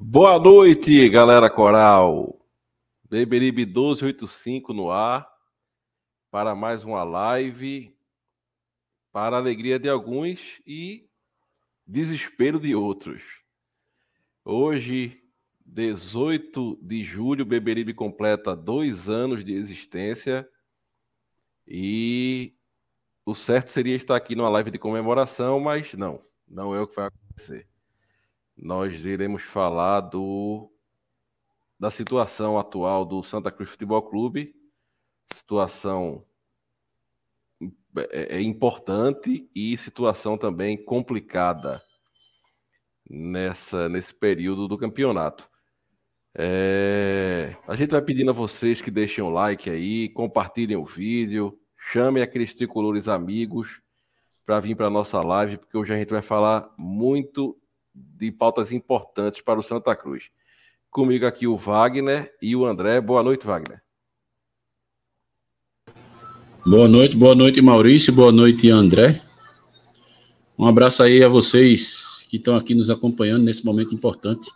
Boa noite, galera coral. Beberibe 1285 no ar para mais uma live para a alegria de alguns e desespero de outros. Hoje, 18 de julho, Beberibe completa dois anos de existência e o certo seria estar aqui numa live de comemoração, mas não, não é o que vai acontecer nós iremos falar do da situação atual do Santa Cruz Futebol Clube, situação é, é importante e situação também complicada nessa nesse período do campeonato. É, a gente vai pedindo a vocês que deixem o like aí, compartilhem o vídeo, chamem aqueles tricolores amigos para vir para nossa live, porque hoje a gente vai falar muito de pautas importantes para o Santa Cruz. Comigo aqui o Wagner e o André. Boa noite, Wagner. Boa noite, boa noite, Maurício. Boa noite, André. Um abraço aí a vocês que estão aqui nos acompanhando nesse momento importante.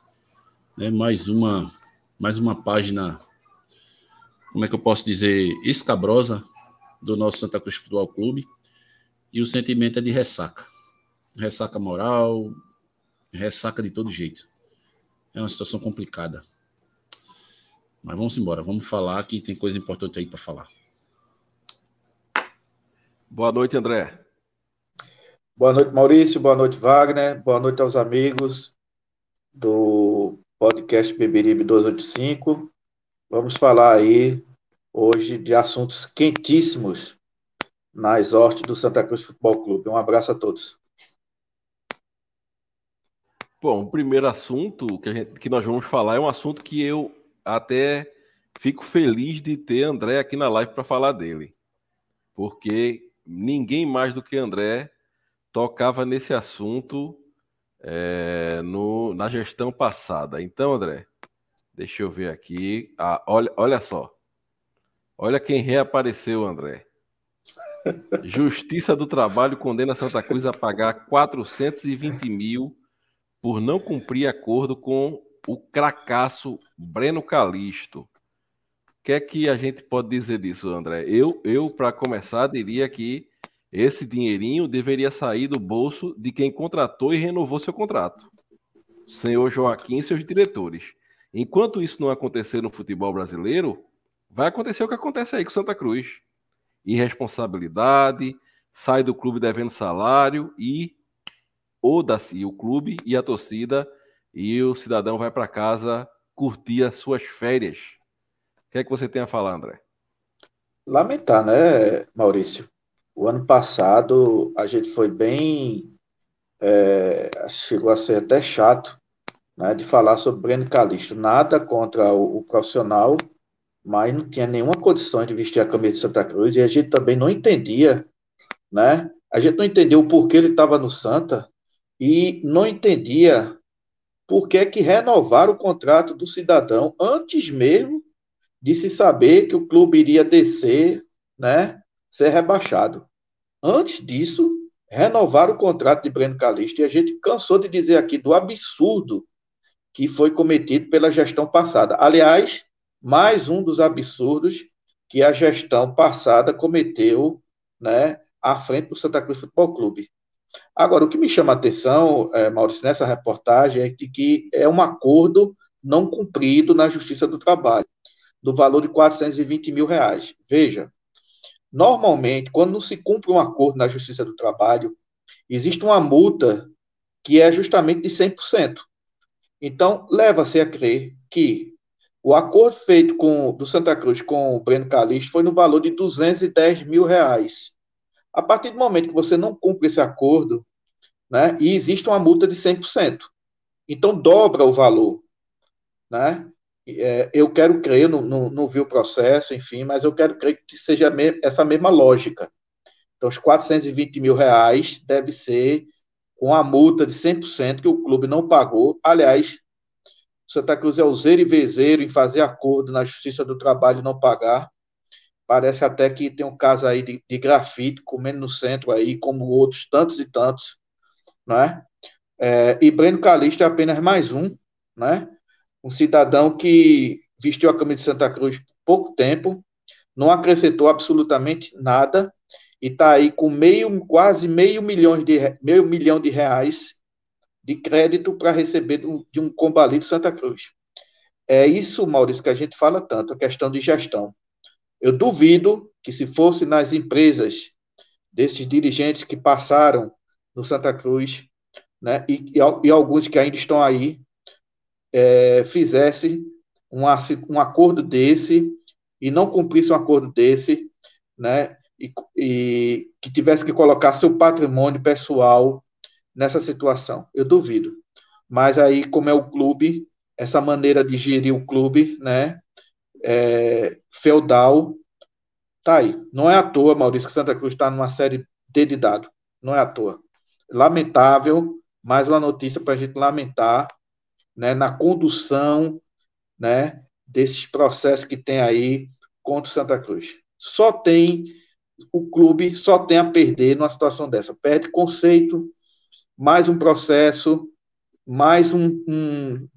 Né? Mais uma, mais uma página, como é que eu posso dizer, escabrosa do nosso Santa Cruz Futebol Clube. E o sentimento é de ressaca. Ressaca moral, ressaca de todo jeito. É uma situação complicada. Mas vamos embora, vamos falar que tem coisa importante aí para falar. Boa noite, André. Boa noite, Maurício. Boa noite, Wagner. Boa noite aos amigos do podcast Beberibe 285. Vamos falar aí hoje de assuntos quentíssimos nas hortes do Santa Cruz Futebol Clube. Um abraço a todos. Bom, o primeiro assunto que, gente, que, nós vamos falar é um assunto que eu até fico feliz de ter André aqui na live para falar dele. Porque ninguém mais do que André tocava nesse assunto é, no, na gestão passada. Então, André, deixa eu ver aqui. Ah, olha, olha só. Olha quem reapareceu, André. Justiça do Trabalho condena Santa Cruz a pagar 420 mil por não cumprir acordo com o cracaço Breno Calisto. O que é que a gente pode dizer disso, André? Eu, eu para começar, diria que esse dinheirinho deveria sair do bolso de quem contratou e renovou seu contrato. Senhor Joaquim e seus diretores. Enquanto isso não acontecer no futebol brasileiro, vai acontecer o que acontece aí com Santa Cruz. Irresponsabilidade, sai do clube devendo salário e oda-se o clube e a torcida e o cidadão vai para casa curtir as suas férias. O que é que você tem a falar, André? Lamentar, né, Maurício? O ano passado a gente foi bem. É, chegou a ser até chato né, de falar sobre Breno Calixto. Nada contra o, o, profissional, mas não tinha nenhuma condição de vestir a camisa de Santa Cruz e a gente também não entendia, né? A gente não entendeu o porquê ele estava no Santa, e não entendia por que, que renovar o contrato do cidadão antes mesmo de se saber que o clube iria descer, né, ser rebaixado. Antes disso, renovar o contrato de Breno Calixto, e a gente cansou de dizer aqui do absurdo que foi cometido pela gestão passada. Aliás, mais um dos absurdos que a gestão passada cometeu, né, à frente do Santa Cruz Futebol Clube. Agora, o que me chama a atenção, é, Maurício, nessa reportagem é que, que é um acordo não cumprido na Justiça do Trabalho, do valor de 420 mil reais. Veja, normalmente, quando não se cumpre um acordo na Justiça do Trabalho, existe uma multa que é justamente de 100%. Então, leva-se a crer que o acordo feito com, do Santa Cruz com o Breno Calixto foi no valor de 210 mil reais. A partir do momento que você não cumpre esse acordo, né, e existe uma multa de 100%. Então, dobra o valor. Né? É, eu quero crer, não, não, não vi o processo, enfim, mas eu quero crer que seja me, essa mesma lógica. Então, os 420 mil reais deve ser com a multa de 100% que o clube não pagou. Aliás, Santa Cruz é useiro e vezeiro em fazer acordo na Justiça do Trabalho e não pagar. Parece até que tem um caso aí de, de grafite comendo no centro aí, como outros tantos e tantos, né? É, e Breno Calixto é apenas mais um, né? Um cidadão que vestiu a camisa de Santa Cruz por pouco tempo, não acrescentou absolutamente nada e está aí com meio, quase meio milhão de, meio milhão de reais de crédito para receber de, de um combalido Santa Cruz. É isso, Maurício, que a gente fala tanto, a questão de gestão. Eu duvido que se fosse nas empresas desses dirigentes que passaram no Santa Cruz, né, e, e, e alguns que ainda estão aí, é, fizesse um, um acordo desse e não cumprisse um acordo desse, né, e, e que tivesse que colocar seu patrimônio pessoal nessa situação. Eu duvido. Mas aí, como é o clube, essa maneira de gerir o clube, né, é, feudal, tá aí. Não é à toa, Maurício, que Santa Cruz está numa série D de dado. Não é à toa. Lamentável, mais uma notícia para a gente lamentar, né, na condução, né, desses processos que tem aí contra Santa Cruz. Só tem o clube só tem a perder numa situação dessa. Perde conceito, mais um processo, mais um, um,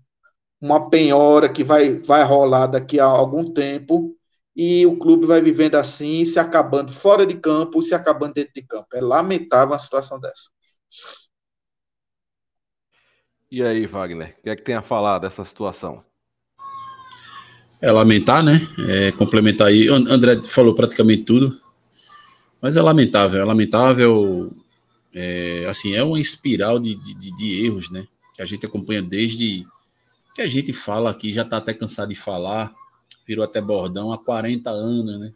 uma penhora que vai, vai rolar daqui a algum tempo, e o clube vai vivendo assim, se acabando fora de campo e se acabando dentro de campo. É lamentável uma situação dessa. E aí, Wagner, o que é que tem a falar dessa situação? É lamentar, né? É complementar aí. André falou praticamente tudo. Mas é lamentável, é lamentável. É, assim, é uma espiral de, de, de, erros, né? Que a gente acompanha desde que a gente fala aqui, já está até cansado de falar, virou até bordão há 40 anos, né?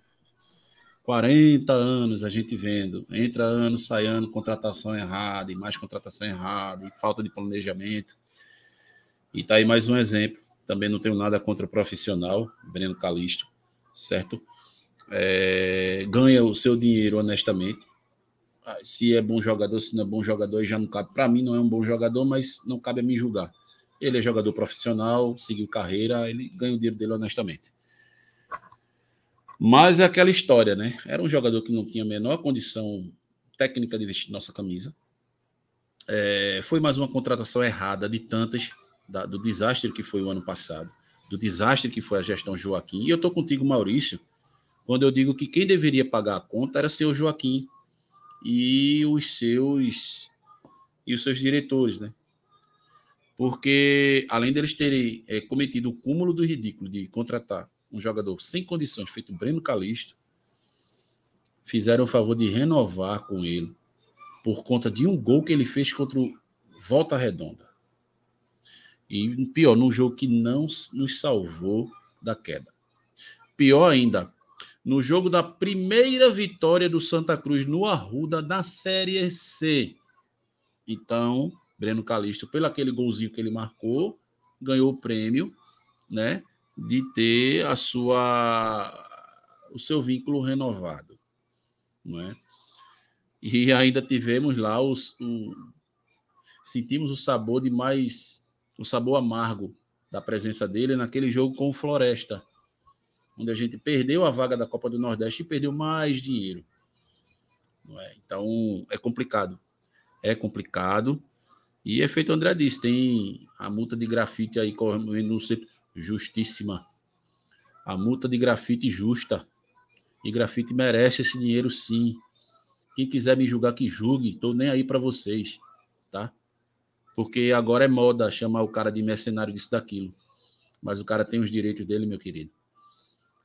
40 anos a gente vendo, entra ano, sai ano, contratação errada, e mais contratação errada, e falta de planejamento. E tá aí mais um exemplo. Também não tenho nada contra o profissional, Breno Calisto, certo? é, ganha o seu dinheiro honestamente. Ah, se é bom jogador, se não é bom jogador, já não cabe. Para mim, não é um bom jogador, mas não cabe a mim julgar. Ele é jogador profissional, seguiu carreira, ele ganha o dinheiro dele honestamente. Mas é aquela história, né? Era um jogador que não tinha a menor condição técnica de vestir nossa camisa. É, foi mais uma contratação errada de tantas, da, do desastre que foi o ano passado, do desastre que foi a gestão Joaquim. E eu tô contigo, Maurício, quando eu digo que quem deveria pagar a conta era seu Joaquim e os seus e os seus diretores, né? Porque além deles terem é, cometido o cúmulo do ridículo de contratar um jogador sem condições, feito Breno Calixto, fizeram o favor de renovar com ele por conta de um gol que ele fez contra o Volta Redonda. E pior, num jogo que não nos salvou da queda. Pior ainda, no jogo da primeira vitória do Santa Cruz no Arruda da Série C. Então, Breno Calixto, pelo aquele golzinho que ele marcou, ganhou o prêmio, né, de ter a sua o seu vínculo renovado, não é? E ainda tivemos lá os o, sentimos o sabor de mais o sabor amargo da presença dele naquele jogo com o Floresta, onde a gente perdeu a vaga da Copa do Nordeste e perdeu mais dinheiro. É? Então, é complicado. É complicado. E é feito André disse, tem a multa de grafite aí correndo justíssima. A multa de grafite justa. E grafite merece esse dinheiro sim. Quem quiser me julgar, que julgue. Tô nem aí para vocês, tá? Porque agora é moda chamar o cara de mercenário disso daquilo. Mas o cara tem os direitos dele, meu querido.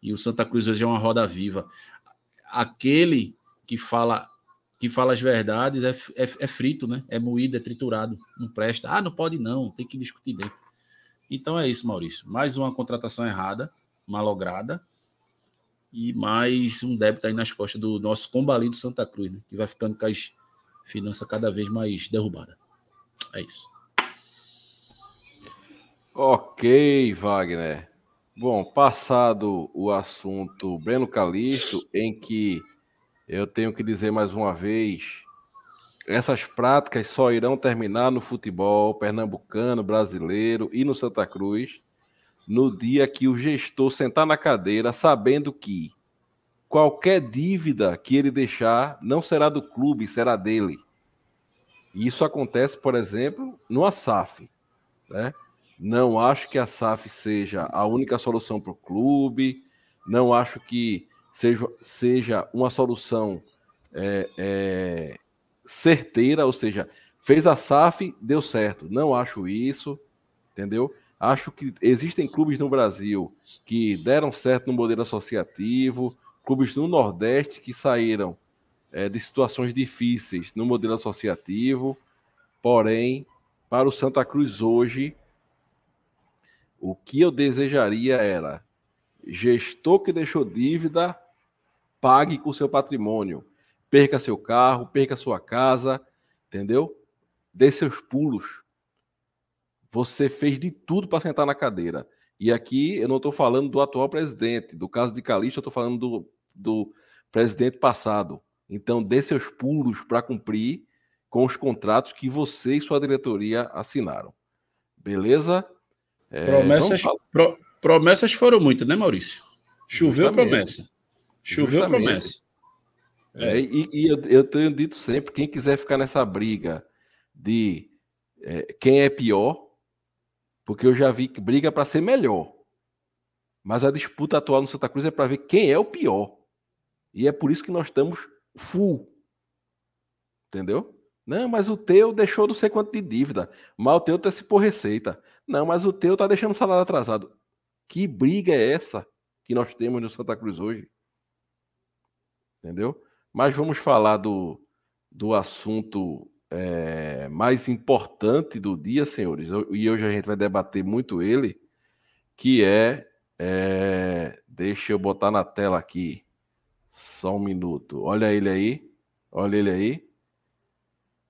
E o Santa Cruz hoje é uma roda viva. Aquele que fala que fala as verdades é, é, é, frito, né? É moído, é triturado. Não presta. Ah, não pode não, tem que discutir dentro. Então é isso, Maurício. Mais uma contratação errada, malograda, e mais um débito aí nas costas do nosso combalido Santa Cruz, né? Que vai ficando com as finanças cada vez mais derrubadas. É isso. Ok, Wagner. Bom, passado o assunto Breno Calixto, em que eu tenho que dizer mais uma vez, essas práticas só irão terminar no futebol pernambucano, brasileiro e no Santa Cruz no dia que o gestor sentar na cadeira sabendo que qualquer dívida que ele deixar não será do clube, será dele. E isso acontece, por exemplo, no ASAF. Né? Não acho que a SAF seja a única solução para o clube, não acho que seja, seja uma solução é, é, certeira, ou seja, fez a SAF, deu certo. Não acho isso, entendeu? Acho que existem clubes no Brasil que deram certo no modelo associativo, clubes no Nordeste que saíram é, de situações difíceis no modelo associativo, porém, para o Santa Cruz hoje, o que eu desejaria era gestor que deixou dívida, pague com seu patrimônio. Perca seu carro, perca sua casa, entendeu? Dê seus pulos. Você fez de tudo para sentar na cadeira. E aqui eu não estou falando do atual presidente. Do caso de Calixto, eu estou falando do, do presidente passado. Então, dê seus pulos para cumprir com os contratos que você e sua diretoria assinaram. Beleza? É, promessas, pro, promessas foram muitas, né, Maurício? Choveu Justamente. promessa. Choveu Justamente. promessa. É. É, e, e eu, eu, tenho dito sempre: quem quiser ficar nessa briga de é, quem é pior, porque eu já vi que briga para ser melhor. Mas a disputa atual no Santa Cruz é para ver quem é o pior. E é por isso que nós estamos full. Entendeu? Não, mas o teu deixou não sei quanto de dívida. Mas o teu tá se por receita. Não, mas o teu tá deixando o salário atrasado. Que briga é essa que nós temos no Santa Cruz hoje? Entendeu? Mas vamos falar do, do assunto é, mais importante do dia, senhores, e hoje a gente vai debater muito ele, que é, é deixa eu botar na tela aqui, só um minuto. Olha ele aí, olha ele aí.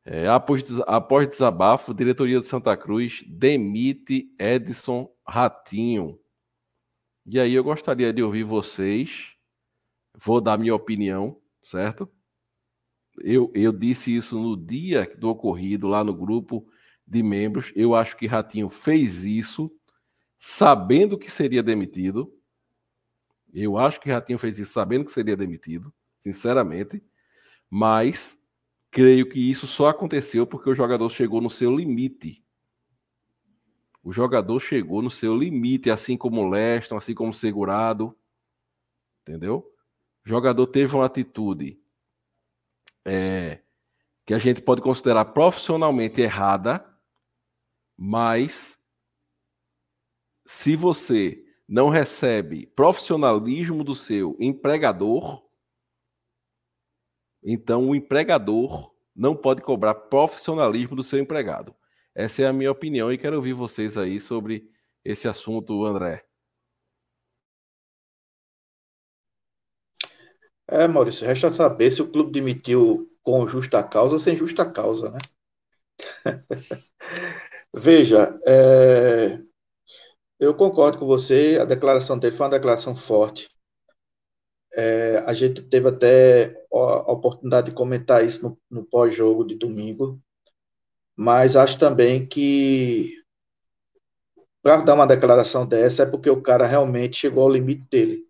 É, após, após desabafo, diretoria do Santa Cruz demite Edson Ratinho. E aí eu gostaria de ouvir vocês. Vou dar minha opinião, certo? Eu, eu disse isso no dia do ocorrido lá no grupo de membros. Eu acho que Ratinho fez isso sabendo que seria demitido. Eu acho que Ratinho fez isso sabendo que seria demitido, sinceramente. Mas creio que isso só aconteceu porque o jogador chegou no seu limite. O jogador chegou no seu limite, assim como Leston, assim como Segurado. Entendeu? O jogador teve uma atitude é, que a gente pode considerar profissionalmente errada, mas se você não recebe profissionalismo do seu empregador, então o empregador não pode cobrar profissionalismo do seu empregado. Essa é a minha opinião e quero ouvir vocês aí sobre esse assunto, André. É, Maurício, resta saber se o clube demitiu com justa causa ou sem justa causa, né? Veja, é, eu concordo com você, a declaração dele foi uma declaração forte. É, a gente teve até a oportunidade de comentar isso no, no pós-jogo de domingo, mas acho também que para dar uma declaração dessa é porque o cara realmente chegou ao limite dele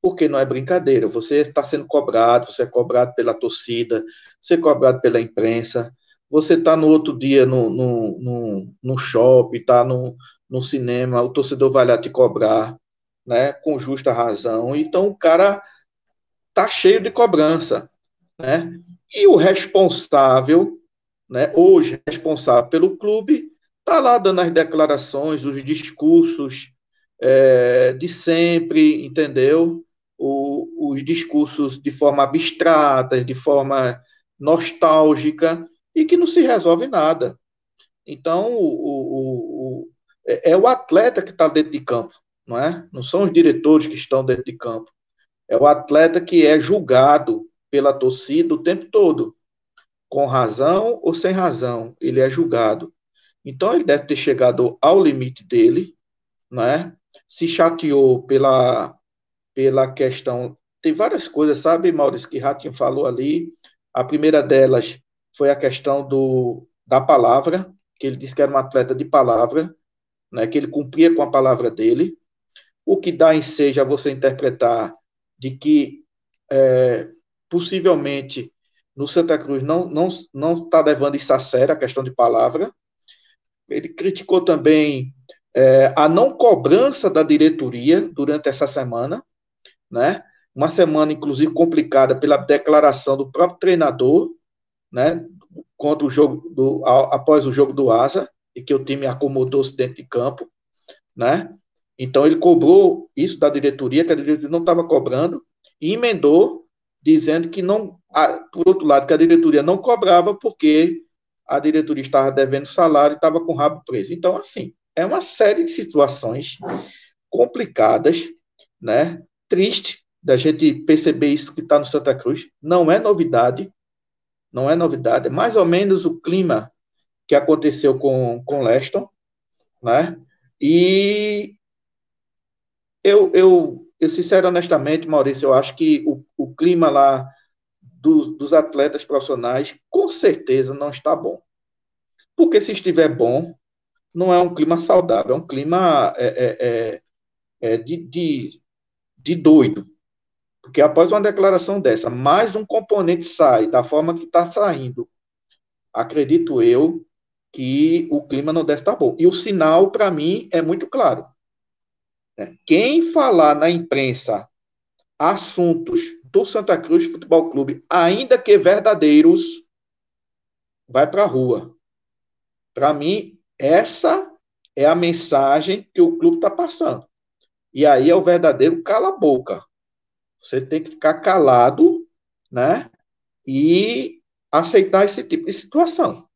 porque não é brincadeira. Você está sendo cobrado, você é cobrado pela torcida, você é cobrado pela imprensa, você está no outro dia no, no, no, no shopping, está no, no cinema, o torcedor vai lá te cobrar, né, com justa razão. Então o cara tá cheio de cobrança, né? E o responsável, né, hoje responsável pelo clube, está lá dando as declarações, os discursos é, de sempre, entendeu? O, os discursos de forma abstrata, de forma nostálgica, e que não se resolve nada. Então, o, o, é, é o atleta que está dentro de campo, não é? Não são os diretores que estão dentro de campo. É o atleta que é julgado pela torcida o tempo todo, com razão ou sem razão, ele é julgado. Então ele deve ter chegado ao limite dele, né? Se chateou pela pela questão, tem várias coisas, sabe, Maurício, que Ratinho falou ali. A primeira delas foi a questão do da palavra, que ele disse que era um atleta de palavra, né, que ele cumpria com a palavra dele. O que dá em seja você interpretar de que é, possivelmente no Santa Cruz não não não está levando isso a sério a questão de palavra. Ele criticou também é, a não cobrança da diretoria durante essa semana, né? Uma semana inclusive complicada pela declaração do próprio treinador, né? Contra o jogo do após o jogo do Asa e que o time acomodou-se dentro de campo, né? Então ele cobrou isso da diretoria, que a diretoria não estava cobrando, e emendou dizendo que não, por outro lado, que a diretoria não cobrava porque a diretoria estava devendo salário e estava com o rabo preso. Então, assim, é uma série de situações complicadas, né? Triste da gente perceber isso que está no Santa Cruz. Não é novidade, não é novidade. É mais ou menos o clima que aconteceu com com Leston, né? E eu, eu, eu sincero, honestamente, Maurício, eu acho que o, o clima lá dos, dos atletas profissionais com certeza não está bom. Porque se estiver bom, não é um clima saudável, é um clima é, é, é, é de, de, de doido. Porque após uma declaração dessa, mais um componente sai da forma que está saindo, acredito eu que o clima não deve estar bom. E o sinal, para mim, é muito claro. Né? Quem falar na imprensa assuntos do Santa Cruz Futebol Clube, ainda que verdadeiros, vai para a rua. Para mim, essa é a mensagem que o clube está passando. E aí é o verdadeiro cala-boca. Você tem que ficar calado, né? E aceitar esse tipo de situação.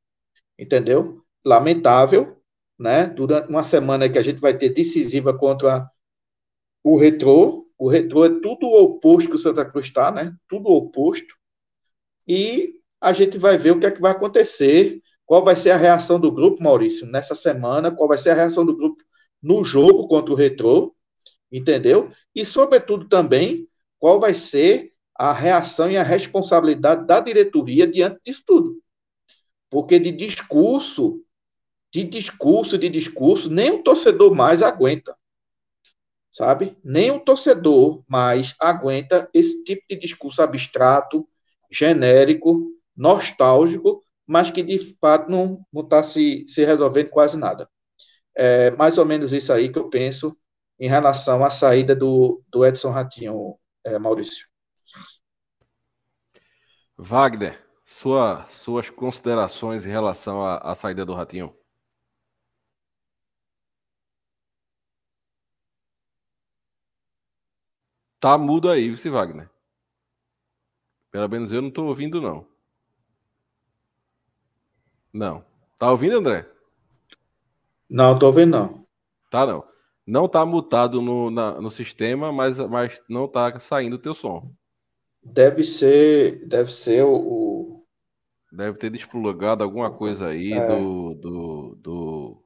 Entendeu? Lamentável, né? Durante uma semana que a gente vai ter decisiva contra o retrô. O retrô é tudo o oposto que o Santa Cruz está, né? Tudo o oposto. E a gente vai ver o que é que vai acontecer, qual vai ser a reação do grupo, Maurício, nessa semana, qual vai ser a reação do grupo no jogo contra o retrô, entendeu? E, sobretudo, também, qual vai ser a reação e a responsabilidade da diretoria diante disso tudo. Porque de discurso, de discurso, de discurso, nem o torcedor mais aguenta sabe? Nem o torcedor mais aguenta esse tipo de discurso abstrato, genérico, nostálgico, mas que de fato não está se, se resolvendo quase nada. É mais ou menos isso aí que eu penso em relação à saída do, do Edson Ratinho, é, Maurício. Wagner, sua, suas considerações em relação à, à saída do Ratinho? Tá mudo aí, vice Wagner. Pelo menos eu não tô ouvindo, não. Não. Tá ouvindo, André? Não, tô ouvindo, não. Tá, não. Não tá mutado no, na, no sistema, mas, mas não tá saindo o teu som. Deve ser, deve ser o... o... Deve ter desplugado alguma coisa aí é. do, do, do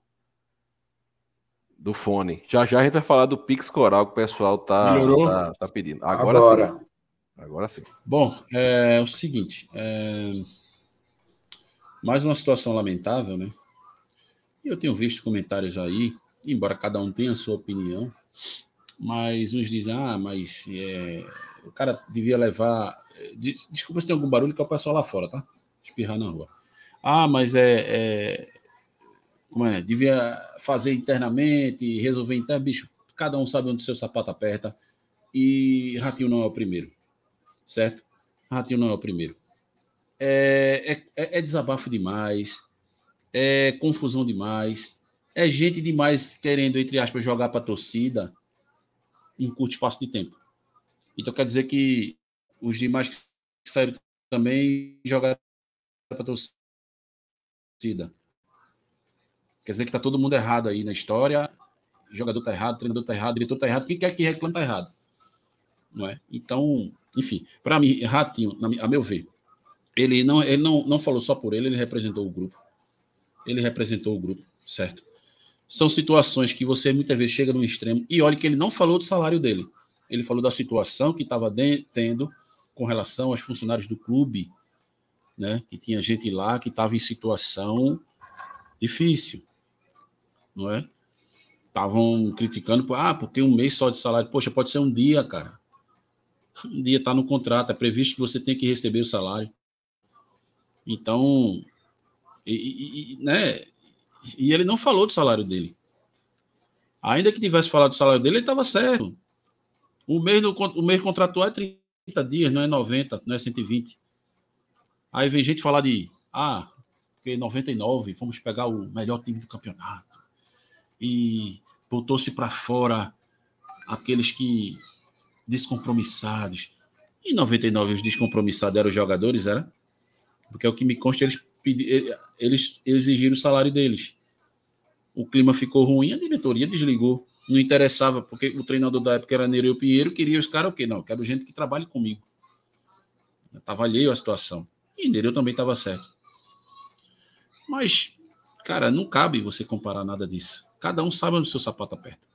do fone. Já já a gente vai falar do Pix Coral que o pessoal tá, tá, tá, pedindo. Agora, Agora, sim. Agora sim. Bom, é o seguinte. É... Mais uma situação lamentável, né? Eu tenho visto comentários aí, embora cada um tenha a sua opinião, mas uns dizem, ah, mas é... o cara devia levar. Desculpa se tem algum barulho que é o pessoal lá fora, tá? Espirrar na rua. Ah, mas é, é como é, devia fazer internamente, resolver internamente, bicho, cada um sabe onde seu sapato aperta, e Ratinho não é o primeiro, certo? Ratinho não é o primeiro. é, é, é, é desabafo demais, é confusão demais, é gente demais querendo, entre aspas, jogar para a torcida em curto espaço de tempo. Então quer dizer que os demais que saíram também jogaram para a torcida. Quer dizer que está todo mundo errado aí na história. Jogador está errado, treinador está errado, diretor está errado, quem quer que reclame está errado. Não é? Então, enfim, para mim, Ratinho, a meu ver, ele não, ele não, não falou só por ele, ele representou o grupo. Ele representou o grupo, certo? São situações que você muitas vezes chega no extremo e olha que ele não falou do salário dele. Ele falou da situação que estava tendo com relação aos funcionários do clube, né? Que tinha gente lá que estava em situação difícil, não é? Estavam criticando, ah, porque um mês só de salário. Poxa, pode ser um dia, cara. Um dia está no contrato, é previsto que você tem que receber o salário. Então, e, e, né? E ele não falou do salário dele. Ainda que tivesse falado do salário dele, ele estava certo. O mês, do, o mês contratual é 30 dias, não é 90, não é 120. Aí vem gente falar de, ah, porque 99 fomos pegar o melhor time do campeonato. E botou-se para fora aqueles que descompromissados. E 99 os descompromissados eram os jogadores, era? Porque é o que me consta, eles, eles exigiram o salário deles. O clima ficou ruim, a diretoria desligou. Não interessava, porque o treinador da época era Nereu Pinheiro, queria os caras o quê? Não, quero gente que trabalhe comigo. Estava alheio à situação. E Nereu também estava certo. Mas, cara, não cabe você comparar nada disso. Cada um sabe onde o seu sapato aperta.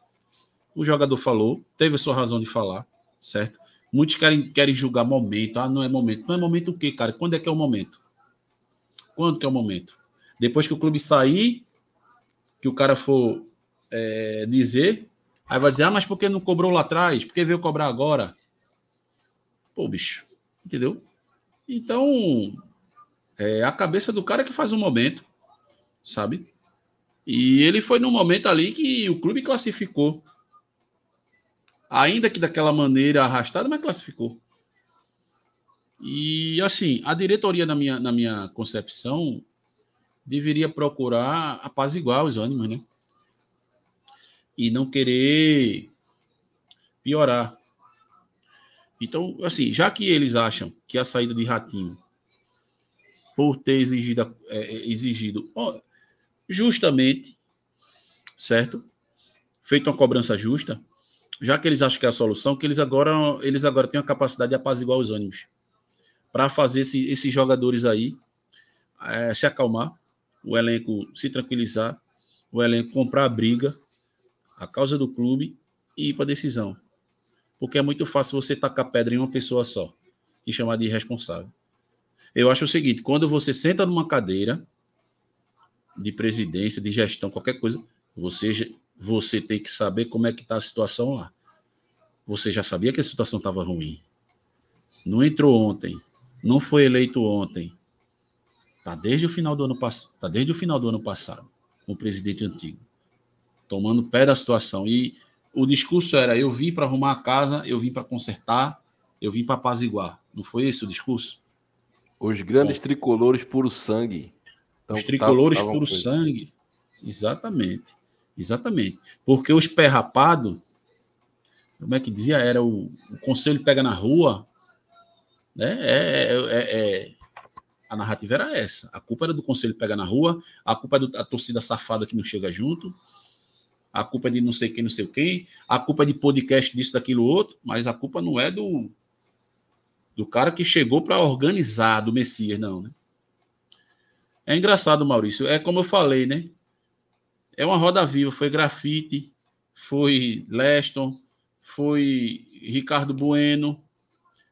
O jogador falou, teve a sua razão de falar, certo? Muitos querem, querem julgar momento. Ah, não é momento. Não é momento o quê, cara? Quando é que é o momento? Quando que é o momento? Depois que o clube sair, que o cara for é, dizer, aí vai dizer, ah, mas por que não cobrou lá atrás? Por que veio cobrar agora? Pô, bicho, entendeu? Então, é a cabeça do cara que faz um momento, sabe? E ele foi num momento ali que o clube classificou. Ainda que daquela maneira arrastada, mas classificou. E assim, a diretoria, na minha, na minha concepção, deveria procurar apaziguar os ânimos, né? E não querer piorar. Então, assim, já que eles acham que a saída de Ratinho, por ter exigido, é, é exigido justamente, certo? Feito uma cobrança justa, já que eles acham que é a solução, que eles agora, eles agora têm a capacidade de apaziguar os ânimos para fazer esse, esses jogadores aí é, se acalmar, o elenco se tranquilizar, o elenco comprar a briga, a causa do clube e ir para a decisão. Porque é muito fácil você tacar pedra em uma pessoa só e chamar de irresponsável. Eu acho o seguinte: quando você senta numa cadeira de presidência, de gestão, qualquer coisa, você, você tem que saber como é que está a situação lá. Você já sabia que a situação estava ruim. Não entrou ontem, não foi eleito ontem. Está desde o final do ano passado, tá desde o final do ano passado, com o presidente antigo, tomando pé da situação. E o discurso era: eu vim para arrumar a casa, eu vim para consertar, eu vim para apaziguar. Não foi esse o discurso? Os grandes Bom, tricolores puro sangue. Então, os tricolores tá, puro sangue. Exatamente. Exatamente. Porque os pé rapado, como é que dizia? Era o, o conselho pega na rua, né? É, é, é, é, a narrativa era essa. A culpa era do conselho pegar na rua, a culpa é da torcida safada que não chega junto, a culpa é de não sei quem, não sei quem, a culpa é de podcast disso, daquilo, outro, mas a culpa não é do, do cara que chegou para organizar, do Messias, não, né? É engraçado, Maurício. É como eu falei, né? É uma roda viva. Foi grafite, foi Leston, foi Ricardo Bueno,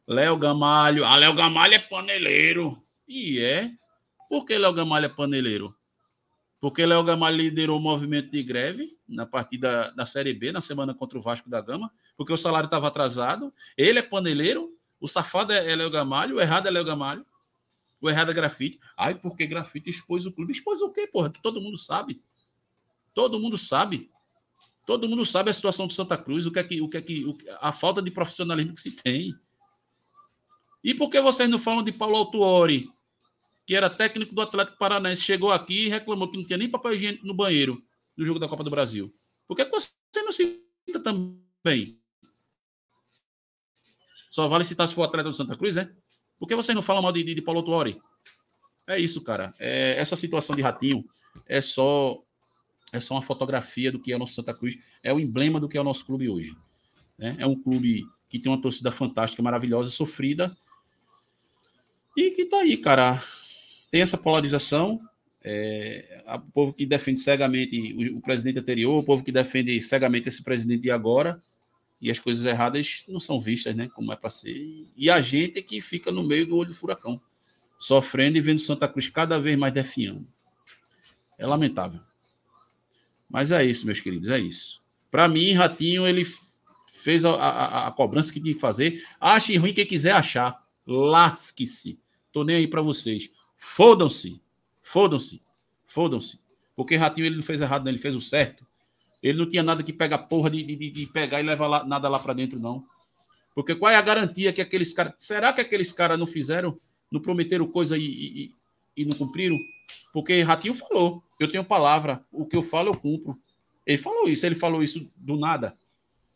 Léo Gamalho. Ah, Léo Gamalho é paneleiro. E é. Por que Léo Gamalho é paneleiro? Porque Léo Gamalho liderou o movimento de greve na partida da Série B, na semana contra o Vasco da Gama, porque o salário estava atrasado. Ele é paneleiro, o safado é Léo Gamalho, o errado é Léo Gamalho, o errado é grafite. Ai, porque grafite expôs o clube. Expôs o quê, porra? Todo mundo sabe. Todo mundo sabe. Todo mundo sabe a situação do Santa Cruz, o que é que, o que, é que o, a falta de profissionalismo que se tem. E por que vocês não falam de Paulo Autuori, que era técnico do Atlético Paranaense, chegou aqui e reclamou que não tinha nem papel higiênico no banheiro no jogo da Copa do Brasil. Por que você não cita também? Só vale citar se for atleta do Santa Cruz, é? Por que vocês não falam mal de, de, de Paulo Tuori? É isso, cara. É, essa situação de Ratinho é só é só uma fotografia do que é o nosso Santa Cruz, é o emblema do que é o nosso clube hoje. Né? É um clube que tem uma torcida fantástica, maravilhosa, sofrida, e que tá aí, cara. Tem essa polarização, é, o povo que defende cegamente o, o, presidente anterior, o povo que defende cegamente esse presidente de agora, e as coisas erradas não são vistas, né, como é para ser. E a gente é que fica no meio do olho do furacão, sofrendo e vendo Santa Cruz cada vez mais defiando. É lamentável. Mas é isso, meus queridos, é isso. Para mim, Ratinho, ele fez a, a, a, cobrança que tinha que fazer. Ache ruim quem quiser achar. Lasque-se. Tô nem aí para vocês. Fodam-se. Fodam-se. Fodam-se. Porque Ratinho ele não fez errado, não. ele fez o certo. Ele não tinha nada que pegar porra de, de, de pegar e levar lá, nada lá para dentro, não. Porque qual é a garantia que aqueles caras. Será que aqueles caras não fizeram, não prometeram coisa e, e, e não cumpriram? Porque Ratinho falou: eu tenho palavra, o que eu falo eu cumpro. Ele falou isso, ele falou isso do nada.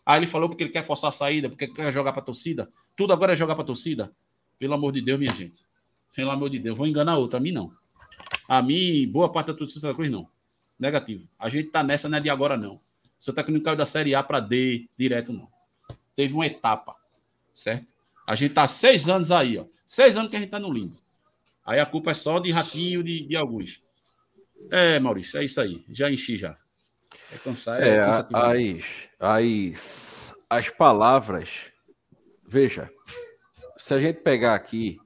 Aí ele falou porque ele quer forçar a saída, porque quer jogar para torcida. Tudo agora é jogar para torcida. Pelo amor de Deus, minha gente. Pelo amor de Deus, vou enganar outra. A mim não. A mim, boa parte da torcida Santa Cruz não. Negativo. A gente tá nessa, não é de agora não. Santa Cruz não caiu da Série A para D direto, não. Teve uma etapa, certo? A gente tá seis anos aí, ó. Seis anos que a gente tá no limbo. Aí a culpa é só de Ratinho de, de alguns. É, Maurício, é isso aí. Já enchi já. É cansar. É, é as, as, as palavras. Veja, se a gente pegar aqui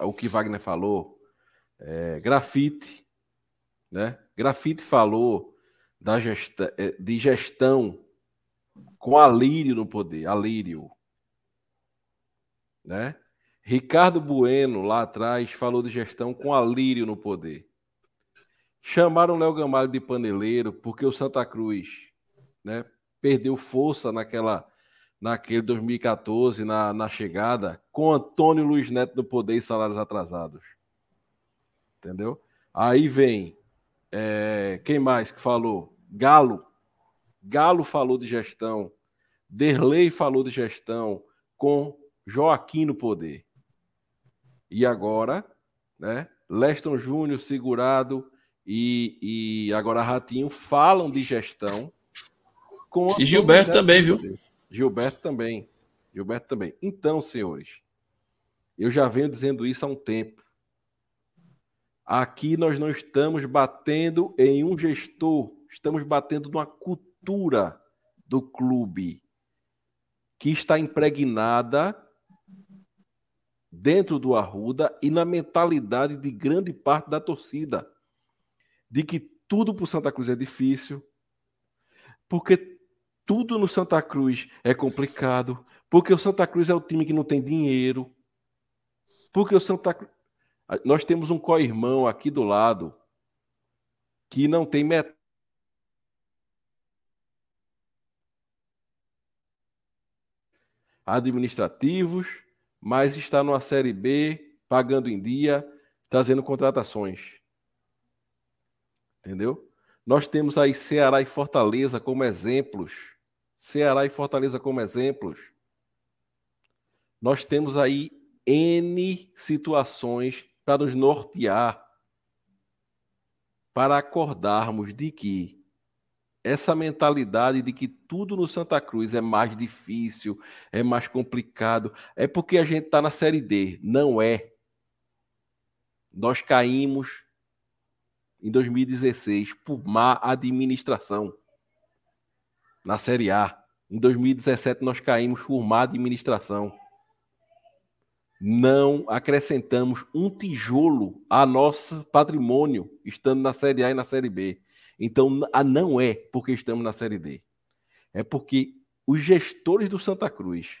o que Wagner falou, é, grafite, né? Grafite falou da gestão, é, de gestão com Alírio no poder, Alírio, né? Ricardo Bueno, lá atrás, falou de gestão com Alírio no poder. Chamaram Léo Gamalho de paneleiro porque o Santa Cruz né, perdeu força naquela, naquele 2014, na, na chegada, com Antônio Luiz Neto no poder e salários atrasados. Entendeu? Aí vem. É, quem mais que falou? Galo. Galo falou de gestão. Derlei falou de gestão com Joaquim no poder. E agora, né? Leston Júnior segurado e, e agora Ratinho falam de gestão. Com e Gilberto também, viu? Gilberto também. Gilberto também. Então, senhores, eu já venho dizendo isso há um tempo. Aqui nós não estamos batendo em um gestor, estamos batendo numa cultura do clube que está impregnada dentro do Arruda e na mentalidade de grande parte da torcida. De que tudo para o Santa Cruz é difícil, porque tudo no Santa Cruz é complicado, porque o Santa Cruz é o time que não tem dinheiro, porque o Santa Cruz. Nós temos um co-irmão aqui do lado que não tem metade. administrativos, mas está numa Série B, pagando em dia, trazendo contratações. Entendeu? Nós temos aí Ceará e Fortaleza como exemplos. Ceará e Fortaleza como exemplos. Nós temos aí N situações para nos nortear, para acordarmos de que essa mentalidade de que tudo no Santa Cruz é mais difícil, é mais complicado, é porque a gente está na Série D. Não é. Nós caímos em 2016 por má administração na Série A. Em 2017 nós caímos por má administração. Não acrescentamos um tijolo a nosso patrimônio estando na Série A e na Série B. Então, não é porque estamos na Série D. É porque os gestores do Santa Cruz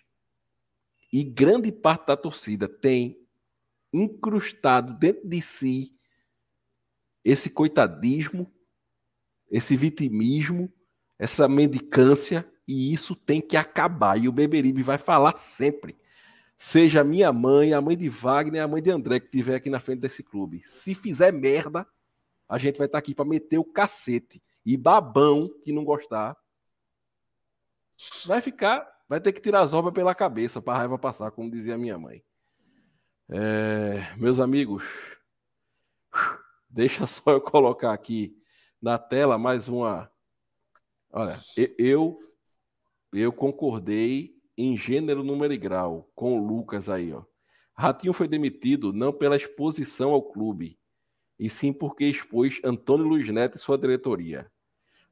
e grande parte da torcida tem incrustado dentro de si esse coitadismo, esse vitimismo, essa mendicância, e isso tem que acabar. E o Beberibe vai falar sempre. seja minha mãe, a mãe de Wagner, a mãe de André que estiver aqui na frente desse clube. Se fizer merda, a gente vai estar tá aqui para meter o cacete. E babão que não gostar vai ficar, vai ter que tirar as obras pela cabeça para a raiva passar, como dizia minha mãe. É, meus amigos, deixa só eu colocar aqui na tela mais uma. Olha, eu eu concordei em gênero, número e grau com o Lucas aí, ó. Ratinho foi demitido não pela exposição ao clube, e sim porque expôs Antônio Luiz Neto e sua diretoria.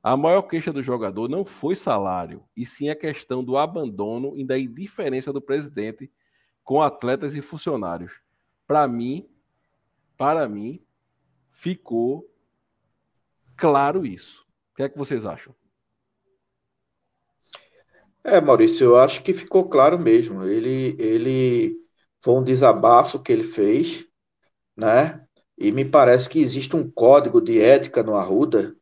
A maior queixa do jogador não foi salário, e sim a questão do abandono e da indiferença do presidente com atletas e funcionários. Para mim, para mim, ficou claro isso. O que é que vocês acham? É, Maurício, eu acho que ficou claro mesmo. Ele, ele foi um desabafo que ele fez, né? E me parece que existe um código de ética no Arruda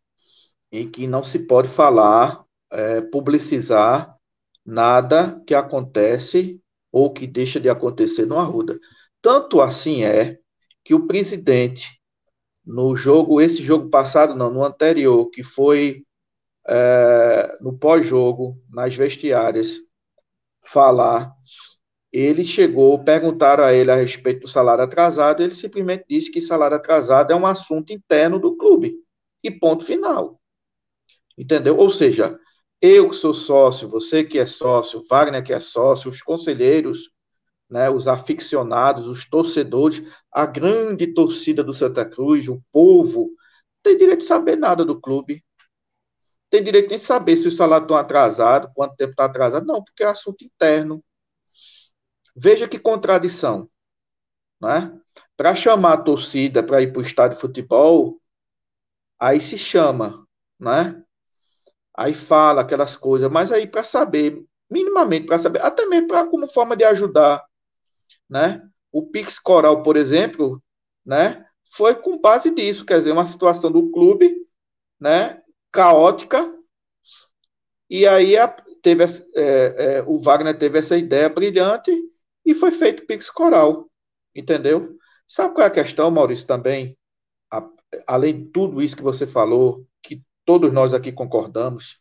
em que não se pode falar, é, publicizar nada que acontece ou que deixa de acontecer no Arruda. Tanto assim é que o presidente, no jogo, esse jogo passado, não, no anterior, que foi é, no pós-jogo, nas vestiárias, falar, ele chegou, perguntaram a ele a respeito do salário atrasado, ele simplesmente disse que salário atrasado é um assunto interno do clube. E ponto final. Entendeu? Ou seja, eu que sou sócio, você que é sócio, Wagner que é sócio, os conselheiros, né, os aficionados, os torcedores, a grande torcida do Santa Cruz, o povo, tem direito de saber nada do clube. Tem direito de saber se o salário está atrasado, quanto tempo está atrasado. Não, porque é assunto interno. Veja que contradição. Né? Para chamar a torcida para ir para o estádio de futebol, aí se chama, né? aí fala aquelas coisas, mas aí para saber, minimamente para saber, até mesmo para como forma de ajudar, né? O Pix Coral, por exemplo, né, foi com base disso, quer dizer, uma situação do clube, né, caótica, e aí a, teve é, é, o Wagner teve essa ideia brilhante e foi feito Pix Coral, entendeu? Sabe qual é a questão, Maurício, também? A, além de tudo isso que você falou, que todos nós aqui concordamos,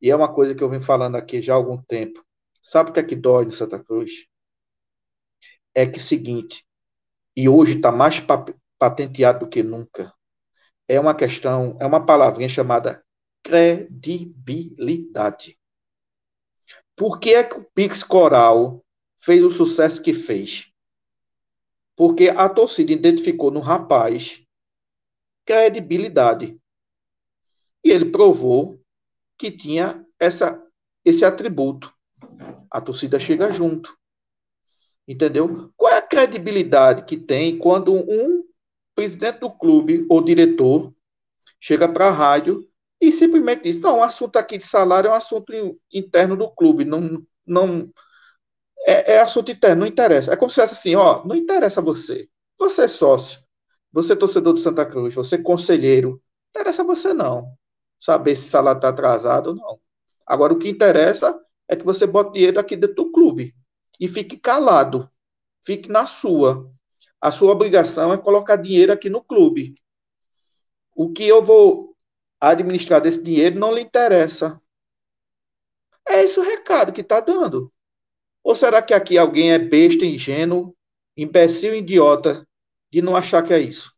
e é uma coisa que eu venho falando aqui já há algum tempo. Sabe o que é que dói no Santa Cruz? É que seguinte, e hoje está mais patenteado do que nunca, é uma questão, é uma palavrinha chamada credibilidade. Por que é que o Pix Coral fez o sucesso que fez? Porque a torcida identificou no rapaz credibilidade. E ele provou que tinha essa, esse atributo. A torcida chega junto. Entendeu? Qual é a credibilidade que tem quando um presidente do clube ou diretor chega para a rádio e simplesmente diz: não, o assunto aqui de salário é um assunto interno do clube, não, não é, é assunto interno, não interessa. É como se fosse assim: ó, não interessa a você. Você é sócio, você é torcedor do Santa Cruz, você é conselheiro, não interessa a você não saber se o salário está atrasado ou não. Agora, o que interessa é que você bote dinheiro aqui dentro do clube e fique calado, fique na sua. A sua obrigação é colocar dinheiro aqui no clube. O que eu vou administrar desse dinheiro não lhe interessa. É esse o recado que está dando. Ou será que aqui alguém é besta, ingênuo, imbecil, idiota, de não achar que é isso?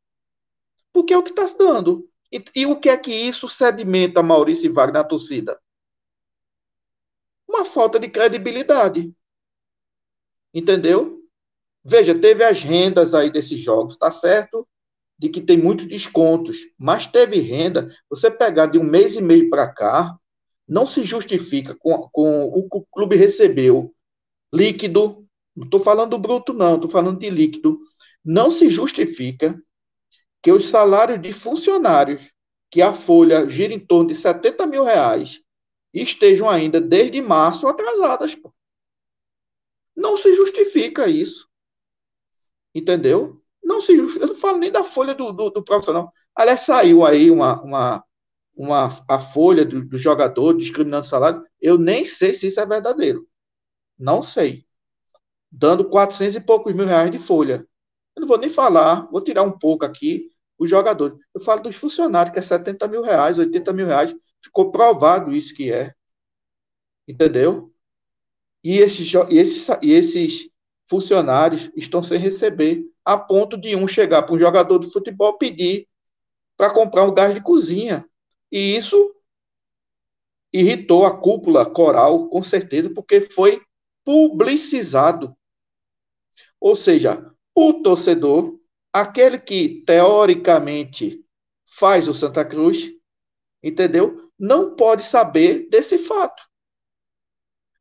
Porque é o que está dando. E, e, o que é que isso sedimenta Maurício e Wagner na torcida? Uma falta de credibilidade. Entendeu? Veja, teve as rendas aí desses jogos, tá certo? De que tem muitos descontos, mas teve renda. Você pegar de um mês e meio para cá, não se justifica com, com o que o clube recebeu líquido. Não estou falando do bruto, não, estou falando de líquido. Não se justifica que os salários de funcionários, que a folha gira em torno de 70 mil reais, estejam ainda desde março atrasadas. Não se justifica isso. Entendeu? Não se. Eu não falo nem da folha do, do, do profissional. Aliás, saiu aí uma, uma, uma, a folha do, do jogador discriminando salário. Eu nem sei se isso é verdadeiro. Não sei. dando 400 e poucos mil reais de folha. Eu não vou nem falar, vou tirar um pouco aqui os jogadores. Eu falo dos funcionários, que é 70 mil reais, 80 mil reais. Ficou provado isso que é. Entendeu? E esses, e esses, e esses funcionários estão sem receber, a ponto de um chegar para um jogador de futebol pedir para comprar um gás de cozinha. E isso irritou a cúpula coral, com certeza, porque foi publicizado. Ou seja, o torcedor, aquele que teoricamente faz o Santa Cruz, entendeu? Não pode saber desse fato.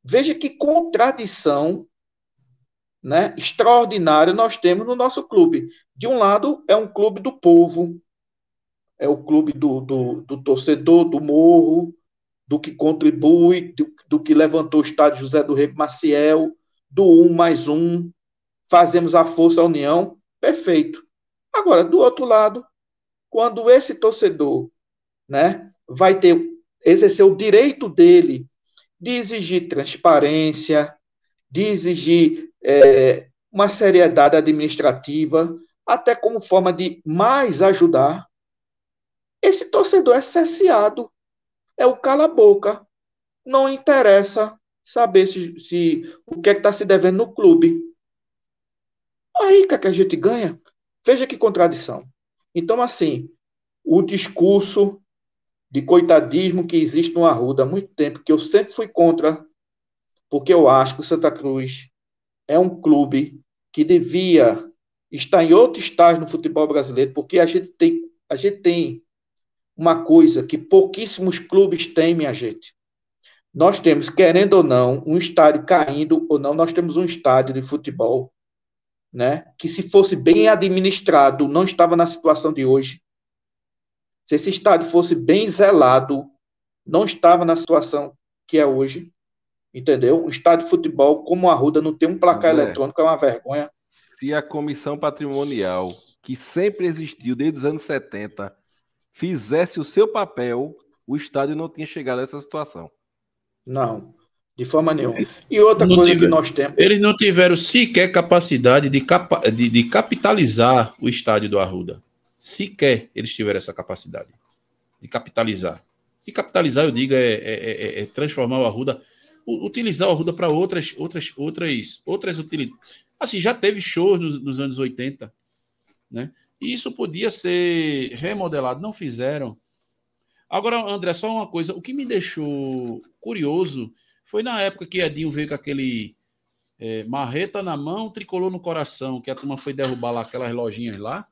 Veja que contradição né, extraordinária nós temos no nosso clube. De um lado, é um clube do povo, é o clube do, do, do torcedor, do morro, do que contribui, do, do, que levantou o estádio José do Rei Maciel, do um mais um, fazemos a força, a união, perfeito. Agora, do outro lado, quando esse torcedor né, vai ter, exercer o direito dele de exigir transparência, de exigir é, uma seriedade administrativa, até como forma de mais ajudar, esse torcedor é cesseado, é o cala-boca. Não interessa saber se, se o que é está se devendo no clube. Aí que, é que a gente ganha. Veja que contradição. Então, assim, o discurso de coitadismo que existe no Arruda há muito tempo, que eu sempre fui contra, porque eu acho que o Santa Cruz é um clube que devia estar em outro estágio no futebol brasileiro, porque a gente tem, a gente tem uma coisa que pouquíssimos clubes têm, minha gente. Nós temos, querendo ou não, um estádio caindo ou não, nós temos um estádio de futebol, né? Que se fosse bem administrado, não estava na situação de hoje. Se esse estádio fosse bem zelado, não estava na situação que é hoje. Entendeu? Um estádio de futebol como a Ruda não tem um placar é. eletrônico é uma vergonha. Se a comissão patrimonial, que sempre existiu desde os anos 70, fizesse o seu papel, o estádio não tinha chegado a essa situação. Não, de forma nenhuma. E outra não coisa tiver, que nós temos. Eles não tiveram sequer capacidade de, capa, de, de, capitalizar o estádio do Arruda. Sequer eles tiveram essa capacidade de capitalizar. E capitalizar, eu digo, é, é, é, é transformar o Arruda, utilizar o Arruda para outras, outras, outras, outras utilidades. Assim, já teve shows nos, nos anos 80, né? E isso podia ser remodelado, não fizeram. Agora, André, só uma coisa. O que me deixou curioso foi na época que Edinho veio com aquele é, marreta na mão, tricolor no coração, que a turma foi derrubar lá aquelas lojinhas lá.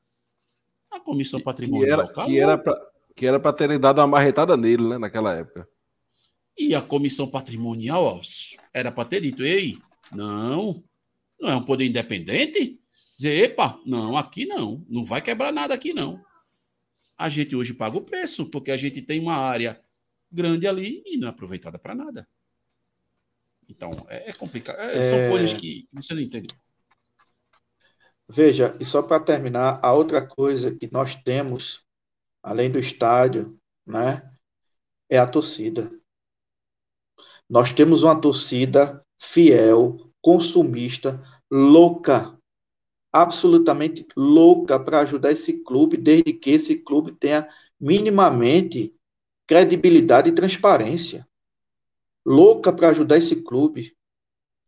A comissão patrimonial. Que era, que era para terem dado uma marretada nele, né, naquela época. E a comissão patrimonial, ó, era para ter dito: ei, não, não é um poder independente? Dizer, epa, não, aqui não, não vai quebrar nada aqui não. A gente hoje paga o preço, porque a gente tem uma área grande ali e não é aproveitada para nada. Então, é, é complicado. É, são é... coisas que você não entende. Veja, e só para terminar, a outra coisa que nós temos, além do estádio, né, é a torcida. Nós temos uma torcida fiel, consumista, louca absolutamente louca para ajudar esse clube, desde que esse clube tenha minimamente credibilidade e transparência. Louca para ajudar esse clube,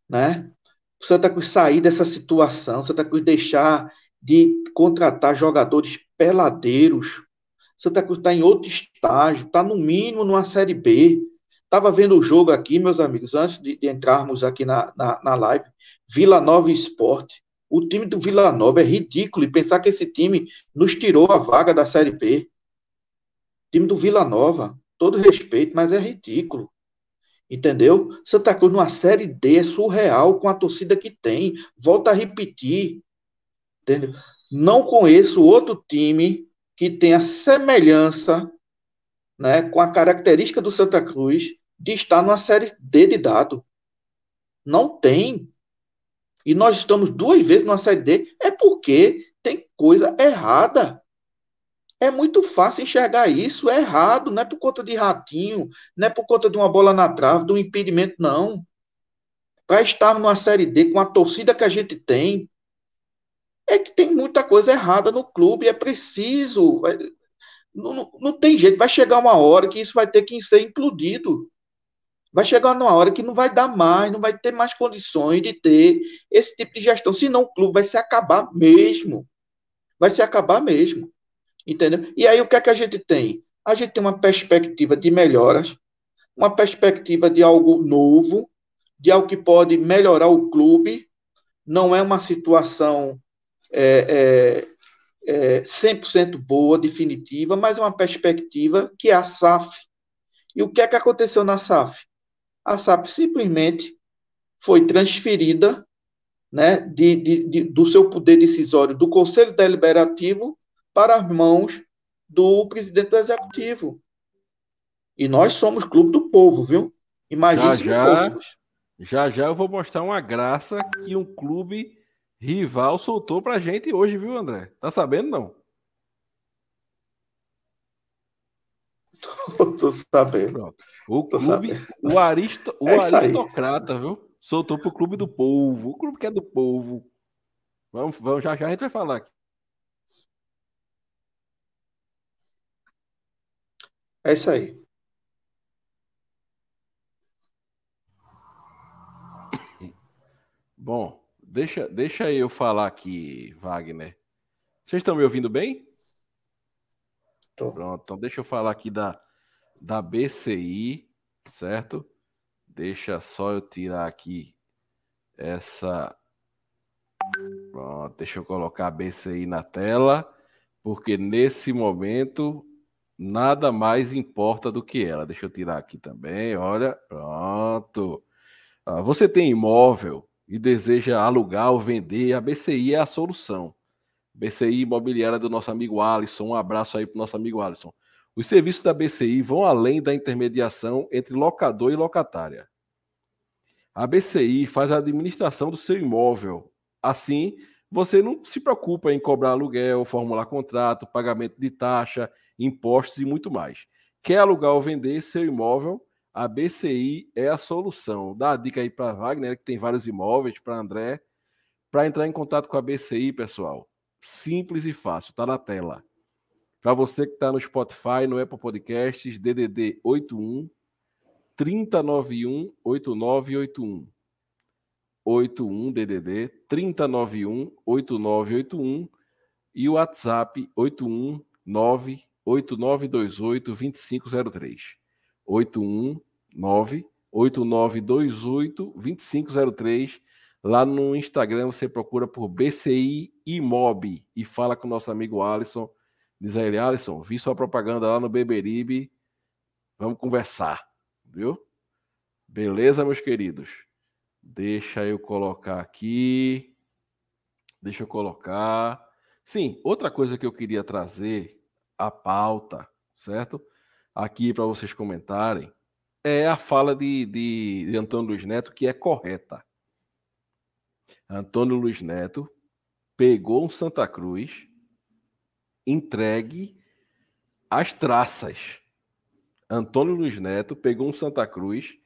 né? Santa Cruz sair dessa situação, Santa Cruz deixar de contratar jogadores peladeiros. Santa Cruz está em outro estágio, está no mínimo numa Série B. Estava vendo o jogo aqui, meus amigos, antes de, de entrarmos aqui na, na, na live. Vila Nova Esporte. O time do Vila Nova é ridículo e pensar que esse time nos tirou a vaga da Série B. O time do Vila Nova, todo respeito, mas é ridículo. Entendeu? Santa Cruz numa Série D é surreal com a torcida que tem. Volta a repetir. Entendeu? Não conheço outro time que tenha semelhança né, com a característica do Santa Cruz de estar numa Série D de dado. Não tem e nós estamos duas vezes numa Série D, é porque tem coisa errada. É muito fácil enxergar isso, é errado, não é por conta de ratinho, não é por conta de uma bola na trave, de um impedimento, não. para estar numa Série D com a torcida que a gente tem, é que tem muita coisa errada no clube, é preciso. Não, não, não tem jeito, vai chegar uma hora que isso vai ter que ser implodido. Vai chegar uma hora que não vai dar mais, não vai ter mais condições de ter esse tipo de gestão. Senão o clube vai se acabar mesmo. Vai se acabar mesmo. Entendeu? E aí o que é que a gente tem? A gente tem uma perspectiva de melhoras, uma perspectiva de algo novo, de algo que pode melhorar o clube. Não é uma situação é, é, é 100% boa, definitiva, mas é uma perspectiva que é a SAF. E o que é que aconteceu na SAF? A SAF simplesmente foi transferida né, de, de, de, do seu poder decisório do Conselho Deliberativo para as mãos do presidente do Executivo. E nós somos clube do povo, viu? Imagina já, se já, fôssemos. Já já eu vou mostrar uma graça que um clube rival soltou pra gente hoje, viu, André? Tá sabendo, não? Tô, tô sabendo. Pronto. O tô clube, sabendo. o, aristo, o é aristocrata, viu? Soltou pro clube do povo. O clube que é do povo. Vamos, vamos já já a gente vai falar aqui. É isso aí. Bom, Deixa, deixa eu falar aqui, Wagner. Vocês estão me ouvindo bem? Tô. Pronto, então deixa eu falar aqui da, da BCI, certo? Deixa só eu tirar aqui essa. Pronto, deixa eu colocar a BCI na tela, porque nesse momento nada mais importa do que ela. Deixa eu tirar aqui também, olha, pronto. Ah, você tem imóvel e deseja alugar ou vender, a BCI é a solução. BCI Imobiliária do nosso amigo Alisson. Um abraço aí para o nosso amigo Alisson. Os serviços da BCI vão além da intermediação entre locador e locatária. A BCI faz a administração do seu imóvel. Assim, você não se preocupa em cobrar aluguel, formular contrato, pagamento de taxa, impostos e muito mais. Quer alugar ou vender seu imóvel? A BCI é a solução. Dá a dica aí para Wagner, que tem vários imóveis, para André, para entrar em contato com a BCI, pessoal. Simples e fácil, tá na tela. Para você que está no Spotify, no Apple Podcasts, DDD 81 3091 8981. 81 DDD 3091 8981 e o WhatsApp 819 8928 2503. 81 989282503. Lá no Instagram você procura por BCI Imob e fala com o nosso amigo Alisson. Diz a ele, Alisson, vi sua propaganda lá no Beberibe. Vamos conversar, viu? Beleza, meus queridos? Deixa eu colocar aqui. Deixa eu colocar. Sim, outra coisa que eu queria trazer a pauta, certo? Aqui para vocês comentarem é a fala de, de, de Antônio Luiz Neto que é correta. Antônio Luiz Neto pegou um Santa Cruz entregue às traças. Antônio Luiz Neto pegou um Santa Cruz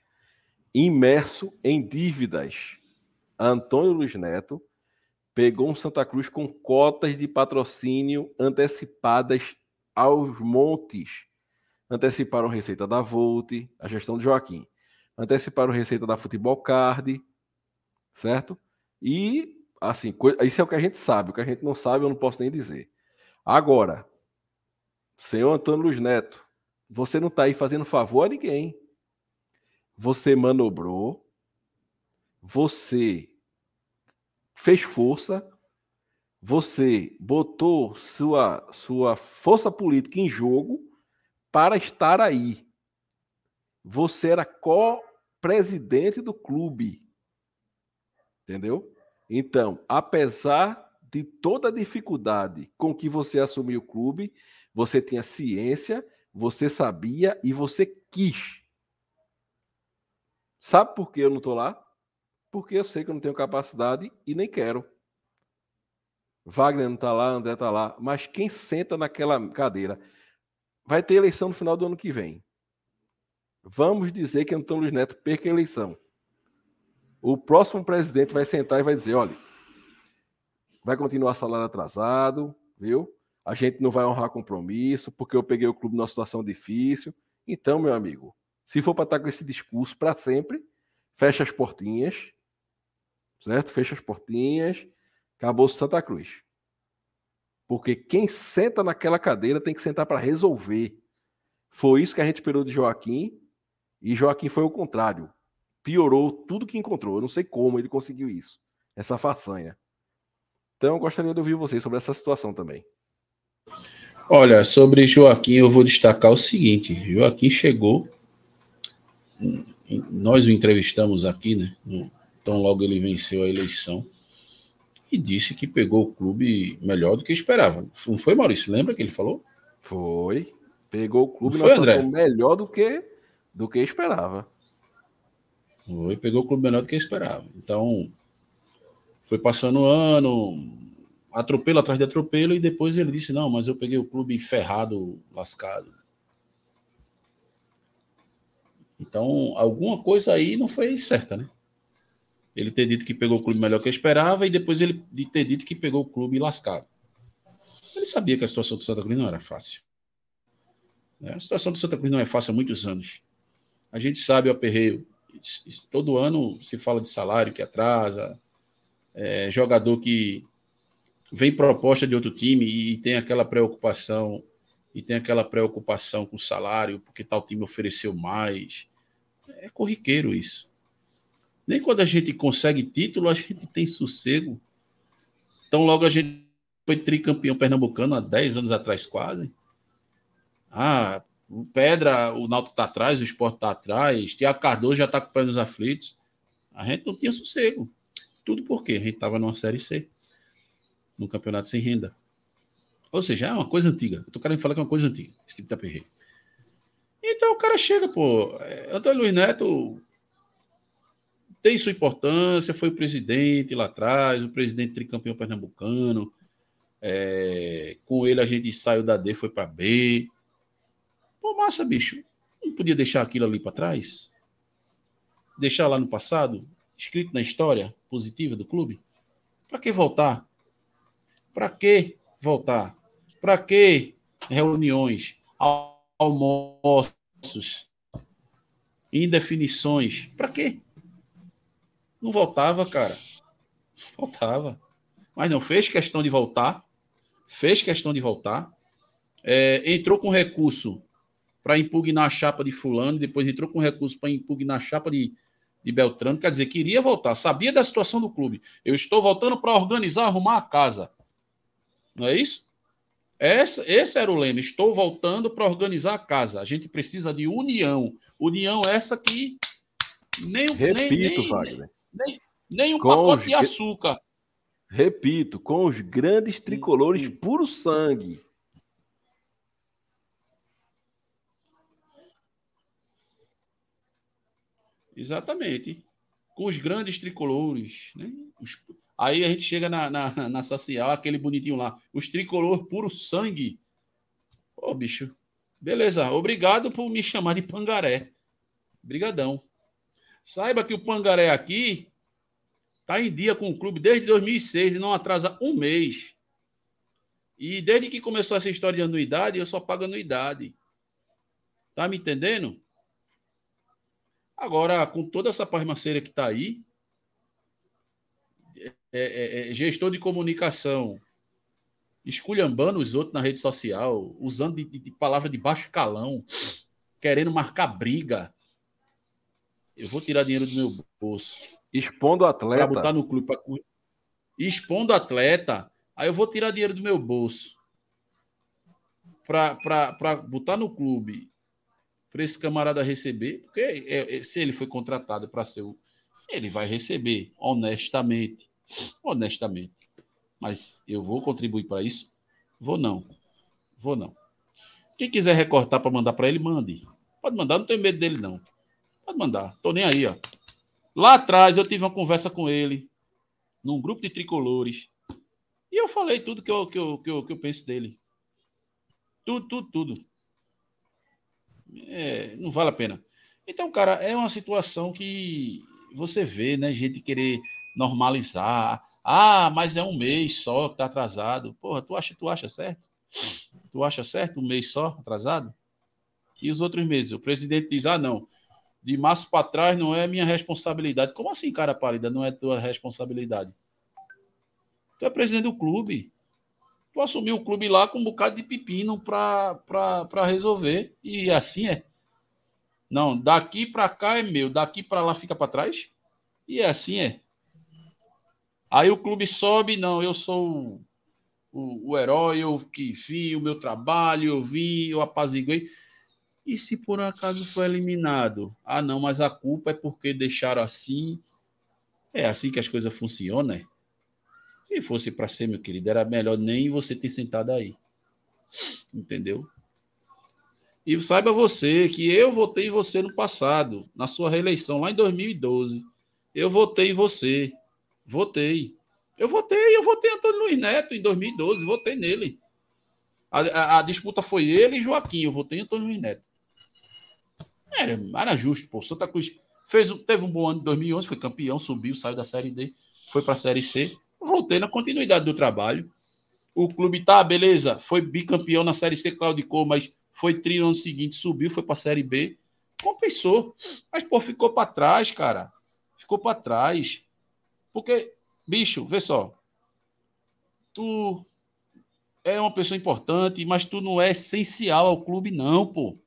imerso em dívidas. Antônio Luiz Neto pegou um Santa Cruz com cotas de patrocínio antecipadas aos montes anteciparam receita da Volt, a gestão de Joaquim, anteciparam receita da Futebol Card, certo? E, assim, isso é o que a gente sabe, o que a gente não sabe eu não posso nem dizer. Agora, senhor Antônio Luiz Neto, você não está aí fazendo favor a ninguém. Você manobrou, você fez força, você botou sua, sua força política em jogo para estar aí. Você era co-presidente do clube. Entendeu? Então, apesar de toda a dificuldade com que você assumiu o clube, você tinha ciência, você sabia e você quis. Sabe por que eu não estou lá? Porque eu sei que eu não tenho capacidade e nem quero. Wagner não está lá, André está lá, mas quem senta naquela cadeira vai ter eleição no final do ano que vem. Vamos dizer que Antônio Luiz Neto perca a eleição. O próximo presidente vai sentar e vai dizer: olha, vai continuar salário atrasado, viu? A gente não vai honrar compromisso, porque eu peguei o clube numa situação difícil. Então, meu amigo, se for para estar com esse discurso para sempre, fecha as portinhas, certo? Fecha as portinhas, acabou Santa Cruz. Porque quem senta naquela cadeira tem que sentar para resolver. Foi isso que a gente esperou de Joaquim, e Joaquim foi o contrário. Piorou tudo que encontrou. Eu não sei como ele conseguiu isso, essa façanha. Então, eu gostaria de ouvir vocês sobre essa situação também. Olha, sobre Joaquim, eu vou destacar o seguinte: Joaquim chegou, nós o entrevistamos aqui, né? Então, logo ele venceu a eleição e disse que pegou o clube melhor do que esperava. Não foi, Maurício? Lembra que ele falou? Foi. Pegou o clube foi, André? melhor do que, do que esperava. Foi, pegou o clube melhor do que esperava. Então, foi passando o ano, atropelo atrás de atropelo, e depois ele disse: Não, mas eu peguei o clube ferrado, lascado. Então, alguma coisa aí não foi certa, né? Ele ter dito que pegou o clube melhor que eu esperava e depois ele ter dito que pegou o clube lascado. Ele sabia que a situação do Santa Cruz não era fácil. A situação do Santa Cruz não é fácil há muitos anos. A gente sabe o aperreio. Todo ano se fala de salário que atrasa, é, jogador que vem proposta de outro time e tem aquela preocupação e tem aquela preocupação com o salário porque tal time ofereceu mais. É corriqueiro isso. Nem quando a gente consegue título, a gente tem sossego. Então, logo a gente foi tricampeão pernambucano há 10 anos atrás, quase. Ah, o Pedra, o Náutico está atrás, o Esporte está atrás, Tiago Cardoso já está com o pé nos aflitos. A gente não tinha sossego. Tudo porque a gente estava numa Série C, num campeonato sem renda. Ou seja, é uma coisa antiga. Eu tô querendo falar que é uma coisa antiga, esse tipo de aperreio. Então o cara chega, pô. É, Antônio Luiz Neto tem sua importância, foi o presidente lá atrás, o presidente tricampeão pernambucano. É, com ele a gente saiu da D, foi para B. Pô, massa, bicho. Não podia deixar aquilo ali para trás? Deixar lá no passado, escrito na história positiva do clube? Para que voltar? Para que voltar? Para que reuniões, almoços, indefinições? Para quê? Não voltava, cara. Voltava. Mas não fez questão de voltar. Fez questão de voltar. É, entrou com recurso para impugnar a chapa de Fulano, depois entrou com recurso para impugnar a chapa de, de Beltrano. Quer dizer, queria voltar. Sabia da situação do clube. Eu estou voltando para organizar, arrumar a casa. Não é isso? Esse, esse era o lema. Estou voltando para organizar a casa. A gente precisa de união. União essa que nem Repito, nem, nem, Wagner. Nem, nem um com pacote os... de açúcar. Repito, com os grandes tricolores hum. puro sangue. Exatamente. Com os grandes tricolores. Né? Os... Aí a gente chega na, na, na social, aquele bonitinho lá. Os tricolores puro sangue. Ô, bicho. Beleza. Obrigado por me chamar de pangaré. Obrigadão. Saiba que o Pangaré aqui está em dia com o clube desde 2006 e não atrasa um mês. E desde que começou essa história de anuidade, eu só pago anuidade. Tá me entendendo? Agora, com toda essa parmaceira que está aí, é, é, é, gestor de comunicação, esculhambando os outros na rede social, usando de, de, de palavra de baixo calão, querendo marcar briga, eu vou tirar dinheiro do meu bolso. Expondo o atleta. Para botar no clube. Pra... Expondo o atleta. Aí eu vou tirar dinheiro do meu bolso. Para botar no clube. Para esse camarada receber. Porque é, é, se ele foi contratado para ser o. Ele vai receber, honestamente. Honestamente. Mas eu vou contribuir para isso? Vou não. Vou não. Quem quiser recortar para mandar para ele, mande. Pode mandar, não tenho medo dele, não. Pode mandar, tô nem aí, ó. Lá atrás eu tive uma conversa com ele, num grupo de tricolores, e eu falei tudo que eu, que eu, que eu, que eu penso dele. Tudo, tudo, tudo. É, não vale a pena. Então, cara, é uma situação que você vê, né, gente querer normalizar. Ah, mas é um mês só que tá atrasado. Porra, tu acha, tu acha certo? Tu acha certo um mês só atrasado? E os outros meses? O presidente diz: ah, não, de março para trás não é minha responsabilidade. Como assim, cara pálida, não é tua responsabilidade? Tu é presidente do clube. Tu assumiu o clube lá com um bocado de pepino para resolver. E assim é. Não, daqui para cá é meu, daqui para lá fica para trás. E é assim é. Aí o clube sobe, não, eu sou o, o, o herói, eu que fiz o meu trabalho, eu vim, eu apaziguei. E se por acaso foi eliminado? Ah, não, mas a culpa é porque deixaram assim. É assim que as coisas funcionam, né? Se fosse para ser, meu querido, era melhor nem você ter sentado aí. Entendeu? E saiba você que eu votei em você no passado, na sua reeleição, lá em 2012. Eu votei em você. Votei. Eu votei, eu votei Antônio Luiz Neto em 2012, votei nele. A, a, a disputa foi ele e Joaquim, eu votei em Antônio Luiz Neto. Era, era justo, pô. Santa Cruz fez, teve um bom ano em 2011, foi campeão, subiu, saiu da Série D, foi para a Série C. Voltei na continuidade do trabalho. O clube tá, beleza, foi bicampeão na Série C, claudicou, mas foi tri no ano seguinte, subiu, foi para a Série B. Compensou. Mas, pô, ficou para trás, cara. Ficou para trás. Porque, bicho, vê só. Tu é uma pessoa importante, mas tu não é essencial ao clube, não, pô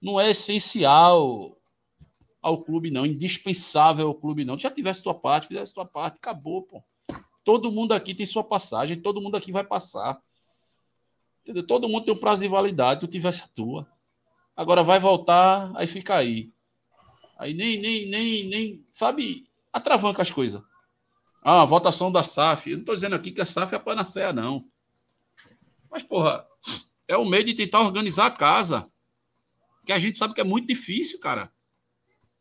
não é essencial ao clube, não, indispensável ao clube, não. Já tivesse tua parte, fizesse tua parte, acabou, pô. Todo mundo aqui tem sua passagem, todo mundo aqui vai passar. Entendeu? Todo mundo tem um prazo de validade, tu tivesse a tua. Agora vai voltar, aí fica aí. Aí nem, nem, nem, nem, sabe, atravanca as coisas. Ah, votação da SAF. Eu não estou dizendo aqui que a SAF é a panaceia, não. Mas, porra, é o meio de tentar organizar a casa que a gente sabe que é muito difícil, cara.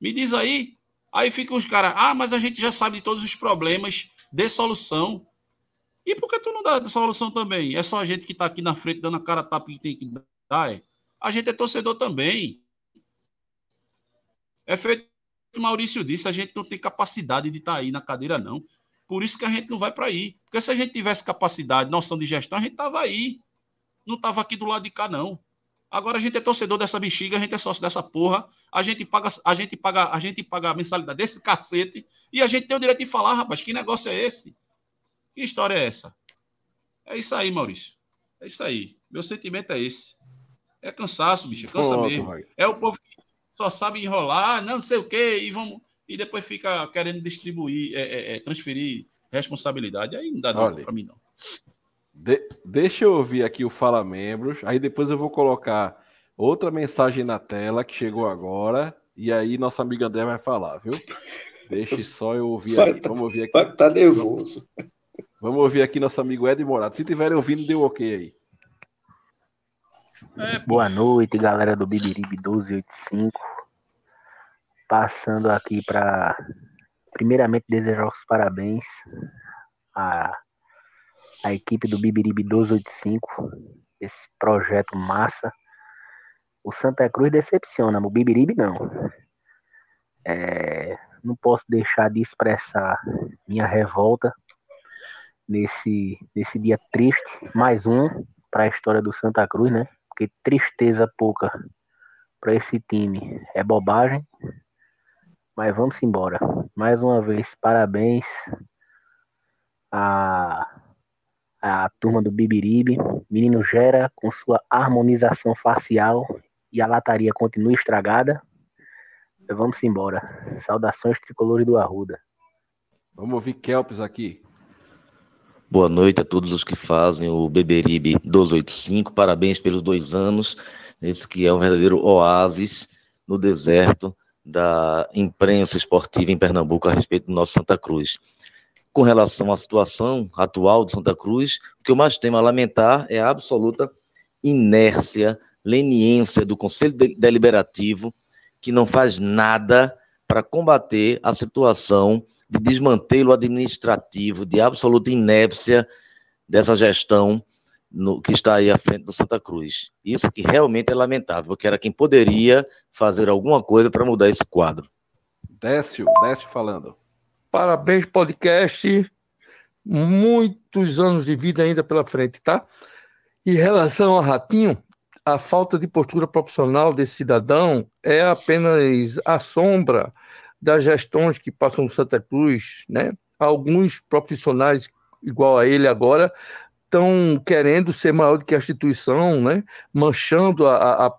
Me diz aí. Aí ficam os caras, ah, mas a gente já sabe de todos os problemas, dê solução. E por que tu não dá solução também? É só a gente que tá aqui na frente dando a cara tapa que tem que dar, é? A gente é torcedor também. É feito o Maurício disse, a gente não tem capacidade de estar tá aí na cadeira, não. Por isso que a gente não vai para aí. Porque se a gente tivesse capacidade, noção de gestão, a gente tava aí. Não tava aqui do lado de cá, não. Agora a gente é torcedor dessa bexiga, a gente é sócio dessa porra, a gente paga, a gente paga, a gente paga a mensalidade desse cacete e a gente tem o direito de falar, rapaz, que negócio é esse? Que história é essa? É isso aí, Maurício. É isso aí. Meu sentimento é esse. É cansaço, bicho, cansa Pronto, mesmo. Vai. É o povo que só sabe enrolar, não sei o quê, e vamos e depois fica querendo distribuir, é, é, é transferir responsabilidade. Aí não dá para mim não. De, deixa eu ouvir aqui o Fala Membros, aí depois eu vou colocar outra mensagem na tela que chegou agora, e aí nossa amiga André vai falar, viu? Deixe só eu ouvir aqui. Tá, Vamos ouvir aqui. Tá nervoso. Vamos ouvir aqui nosso amigo Ed Morato. Se tiverem ouvindo, dê um ok aí. É, Boa noite, galera do Bibiribe 1285. Passando aqui para, primeiramente, desejar os parabéns a a equipe do Bibiribe 285, esse projeto massa. O Santa Cruz decepciona, o Bibiribe não. É, não posso deixar de expressar minha revolta nesse, nesse dia triste, mais um para a história do Santa Cruz, né? Porque tristeza pouca para esse time é bobagem. Mas vamos embora. Mais uma vez, parabéns a a turma do Bibiribe. Menino Gera com sua harmonização facial e a lataria continua estragada. Vamos embora. Saudações tricolores do Arruda. Vamos ouvir Kelps aqui. Boa noite a todos os que fazem o Beberibe 285. Parabéns pelos dois anos. Esse que é um verdadeiro oásis no deserto da imprensa esportiva em Pernambuco a respeito do nosso Santa Cruz com relação à situação atual de Santa Cruz, o que eu mais tenho a lamentar é a absoluta inércia, leniência do Conselho Deliberativo, que não faz nada para combater a situação de desmantelo administrativo, de absoluta inépcia dessa gestão no, que está aí à frente do Santa Cruz. Isso que realmente é lamentável, porque era quem poderia fazer alguma coisa para mudar esse quadro. Décio, Décio falando. Parabéns, podcast. Muitos anos de vida ainda pela frente, tá? Em relação a Ratinho, a falta de postura profissional desse cidadão é apenas a sombra das gestões que passam no Santa Cruz, né? Alguns profissionais igual a ele agora estão querendo ser maior do que a instituição, né? Manchando a, a,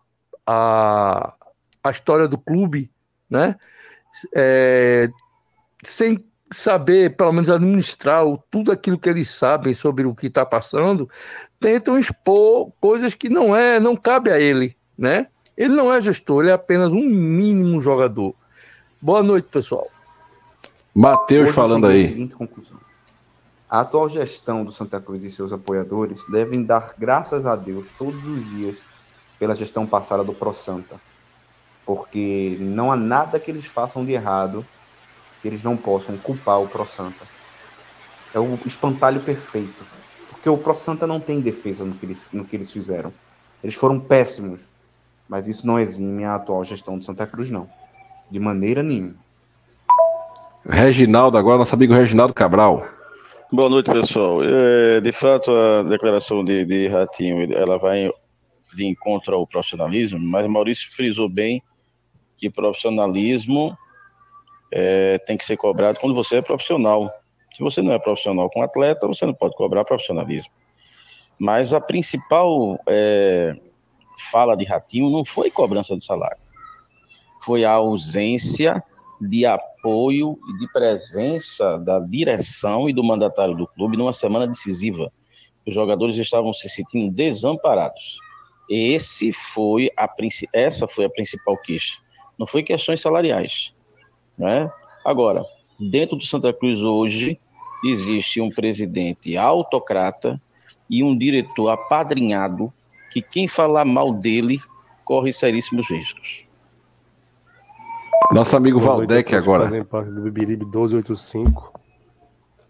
a, a história do clube, né? É, sem saber, pelo menos, administrar tudo aquilo que eles sabem sobre o que está passando, tentam expor coisas que não é, não cabe a ele, né? Ele não é gestor, ele é apenas um mínimo jogador. Boa noite, pessoal. Matheus falando aí. A seguinte conclusão. A atual gestão do Santa Cruz e seus apoiadores devem dar graças a Deus todos os dias pela gestão passada do Pro Santa, porque não há nada que eles façam de errado que eles não possam culpar o Pro Santa. É o espantalho perfeito, porque o Pro Santa não tem defesa no que eles, no que eles fizeram. Eles foram péssimos, mas isso não exime a atual gestão do Santa Cruz, não. De maneira nenhuma. Reginaldo, agora nosso amigo Reginaldo Cabral. Boa noite, pessoal. É, de fato, a declaração de, de Ratinho, ela vai de encontro ao profissionalismo, mas Maurício frisou bem que profissionalismo é, tem que ser cobrado quando você é profissional. Se você não é profissional com atleta, você não pode cobrar profissionalismo. Mas a principal é, fala de Ratinho não foi cobrança de salário foi a ausência de apoio e de presença da direção e do mandatário do clube numa semana decisiva. Os jogadores estavam se sentindo desamparados. Esse foi a, essa foi a principal queixa. Não foi questões salariais. Né? Agora, dentro do Santa Cruz hoje, existe um presidente autocrata e um diretor apadrinhado que quem falar mal dele corre seríssimos riscos. Nosso amigo Valdec agora. Fazem parte do Bibiribe 1285.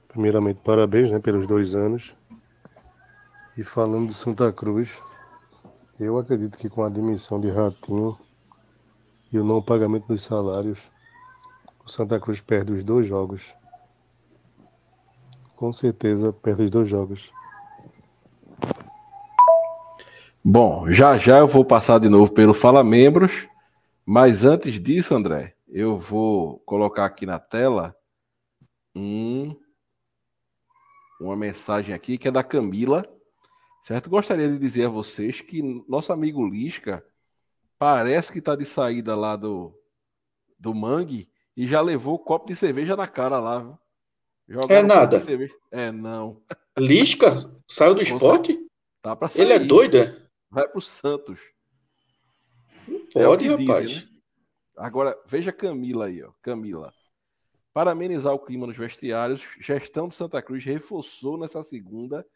Primeiramente, parabéns né, pelos dois anos. E falando de Santa Cruz, eu acredito que com a admissão de Ratinho e o não pagamento dos salários, o Santa Cruz perde os dois jogos. Com certeza perde os dois jogos. Bom, já já eu vou passar de novo pelo Fala Membros. Mas antes disso, André, eu vou colocar aqui na tela um, uma mensagem aqui que é da Camila, certo? Gostaria de dizer a vocês que nosso amigo Lisca parece que está de saída lá do, do Mangue e já levou copo de cerveja na cara lá. é nada. É, não. Lisca? Saiu do esporte? Tá pra sair. Ele é doido, é? Vai pro Santos. Pode, é rapaz. Dizem, né? Agora, veja Camila aí, ó. Camila. Para amenizar o clima nos vestiários, gestão de Santa Cruz reforçou nessa segunda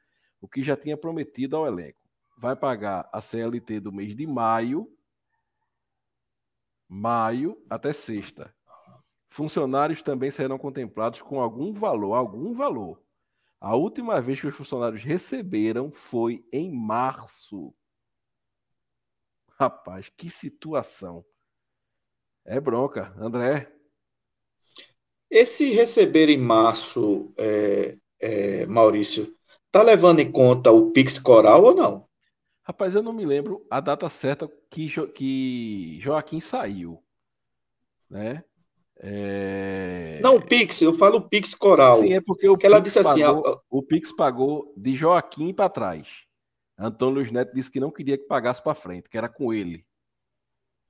o que já tinha prometido ao elenco. Vai pagar a CLT do mês de maio, maio até sexta. Funcionários também serão contemplados com algum valor, algum valor. A última vez que os funcionários receberam foi em março. Rapaz, que situação. É bronca. André. Esse receber em março, é, é, Maurício, tá levando em conta o Pix Coral ou não? Rapaz, eu não me lembro a data certa que, jo que Joaquim saiu. Né? É... Não, o Pix, eu falo o Pix Coral. Sim, é porque o, Pix, ela disse assim, pagou, assim, o Pix pagou de Joaquim para trás. Antônio Luiz Neto disse que não queria que pagasse para frente, que era com ele.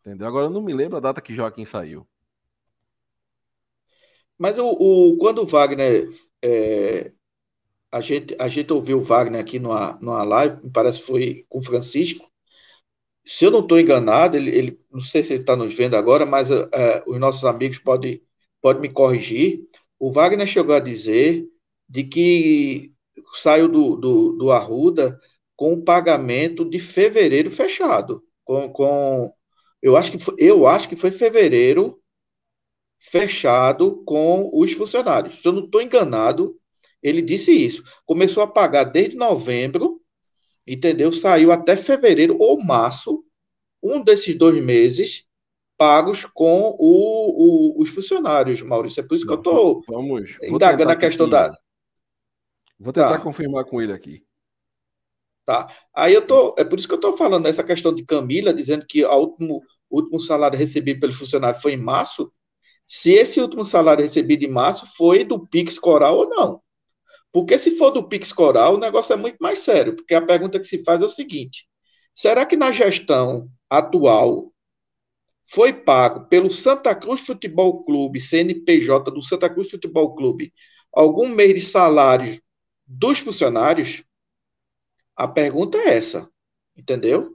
Entendeu? Agora eu não me lembro a data que Joaquim saiu. Mas o, o quando o Wagner. É, a, gente, a gente ouviu o Wagner aqui numa, numa live, me parece que foi com o Francisco. Se eu não estou enganado, ele, ele, não sei se ele está nos vendo agora, mas é, os nossos amigos podem pode me corrigir. O Wagner chegou a dizer de que saiu do, do, do Arruda com o pagamento de fevereiro fechado, com, com eu acho que foi, eu acho que foi fevereiro fechado com os funcionários. Se eu não estou enganado, ele disse isso. Começou a pagar desde novembro, entendeu? Saiu até fevereiro ou março, um desses dois meses, pagos com o, o, os funcionários, Maurício. É por isso que eu estou indagando a questão aqui. da. Vou tentar Tá. confirmar com ele aqui. Tá. Aí eu tô, é por isso que eu estou falando essa questão de Camila, dizendo que o último, último salário recebido pelo funcionário foi em março. Se esse último salário recebido em março foi do Pix Coral ou não. Porque se for do Pix Coral, o negócio é muito mais sério. Porque a pergunta que se faz é o seguinte: será que na gestão atual foi pago pelo Santa Cruz Futebol Clube, CNPJ do Santa Cruz Futebol Clube, algum mês de salário dos funcionários? A pergunta é essa, entendeu?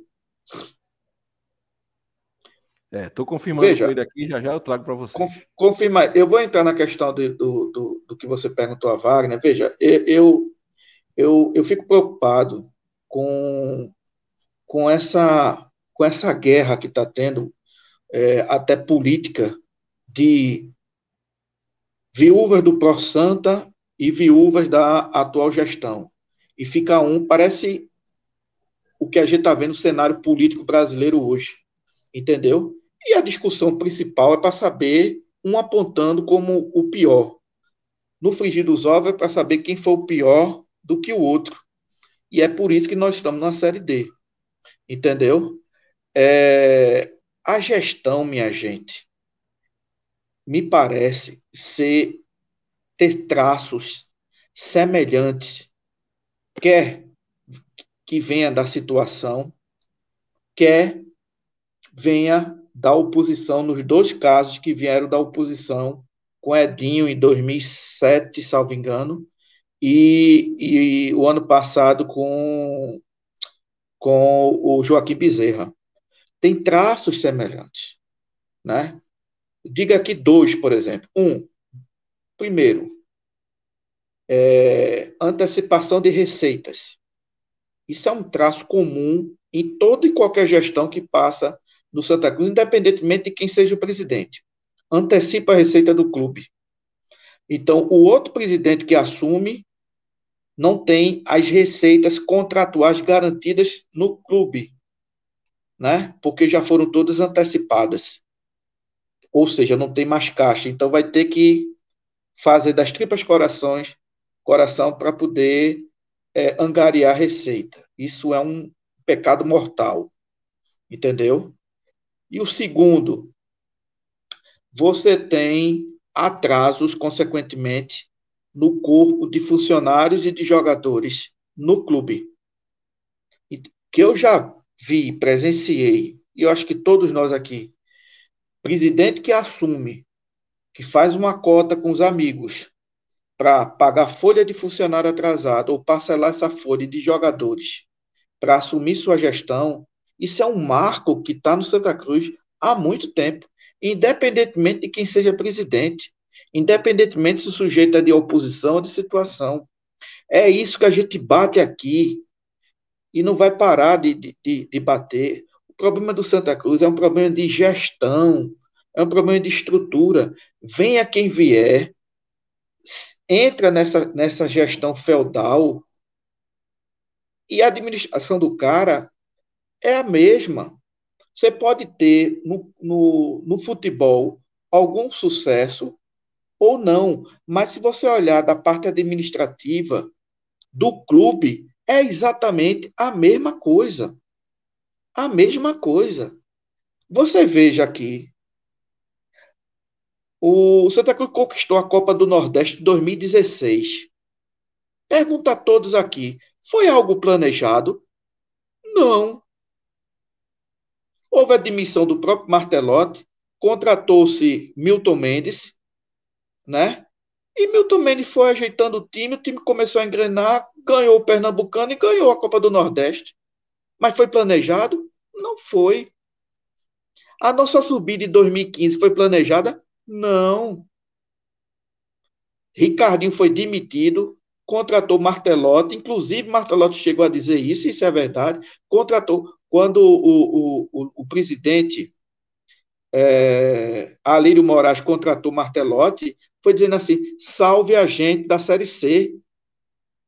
É, tô confirmando Veja. ele aqui, já já eu trago para você. Confirma, eu vou entrar na questão de- do, do, do que você perguntou a Wagner. Veja, eu, eu, eu, eu fico preocupado com, com, essa, com essa guerra que está tendo, é, até política, de viúvas do Pro Santa e viúvas da atual gestão. E fica um, parece o que a gente está vendo no cenário político brasileiro hoje, entendeu? E a discussão principal é para saber, um apontando como o pior. No frigir dos ovos é para saber quem foi o pior do que o outro. E é por isso que nós estamos na Série D. Entendeu? É, a gestão, minha gente, me parece ser ter traços semelhantes, quer que venha da situação, quer venha da oposição, nos dois casos que vieram da oposição, com Edinho em 2007, salvo engano, e, e o ano passado com, com o Joaquim Bezerra. Tem traços semelhantes, né? Diga aqui dois, por exemplo. Um, primeiro, é, antecipação de receitas. Isso é um traço comum em toda e qualquer gestão que passa no Santa Cruz, independentemente de quem seja o presidente. Antecipa a receita do clube. Então, o outro presidente que assume não tem as receitas contratuais garantidas no clube, né? Porque já foram todas antecipadas. Ou seja, não tem mais caixa. Então, vai ter que fazer das tripas corações, coração para poder é, angariar receita. Isso é um pecado mortal. Entendeu? E o segundo, você tem atrasos, consequentemente, no corpo de funcionários e de jogadores no clube. Que eu já vi, presenciei, e eu acho que todos nós aqui, presidente que assume, que faz uma cota com os amigos para pagar folha de funcionário atrasado ou parcelar essa folha de jogadores para assumir sua gestão, isso é um marco que está no Santa Cruz há muito tempo, independentemente de quem seja presidente, independentemente se o sujeito é de oposição ou de situação. É isso que a gente bate aqui e não vai parar de, de, de bater. O problema do Santa Cruz é um problema de gestão, é um problema de estrutura. Venha quem vier, entra nessa, nessa gestão feudal e a administração do cara é a mesma. Você pode ter no, no, no futebol algum sucesso ou não, mas se você olhar da parte administrativa do clube, é exatamente a mesma coisa. A mesma coisa. Você veja aqui. O Santa Cruz conquistou a Copa do Nordeste em 2016. Pergunta a todos aqui: foi algo planejado? Não. Houve a demissão do próprio Martelotti, contratou-se Milton Mendes, né? E Milton Mendes foi ajeitando o time, o time começou a engrenar, ganhou o Pernambucano e ganhou a Copa do Nordeste. Mas foi planejado? Não foi. A nossa subida em 2015 foi planejada? Não. Ricardinho foi demitido, contratou Martelotti, inclusive Martelotti chegou a dizer isso, isso é verdade, contratou, quando o, o, o, presidente é, Alírio Moraes contratou Martelotti, foi dizendo assim, salve a gente da Série C.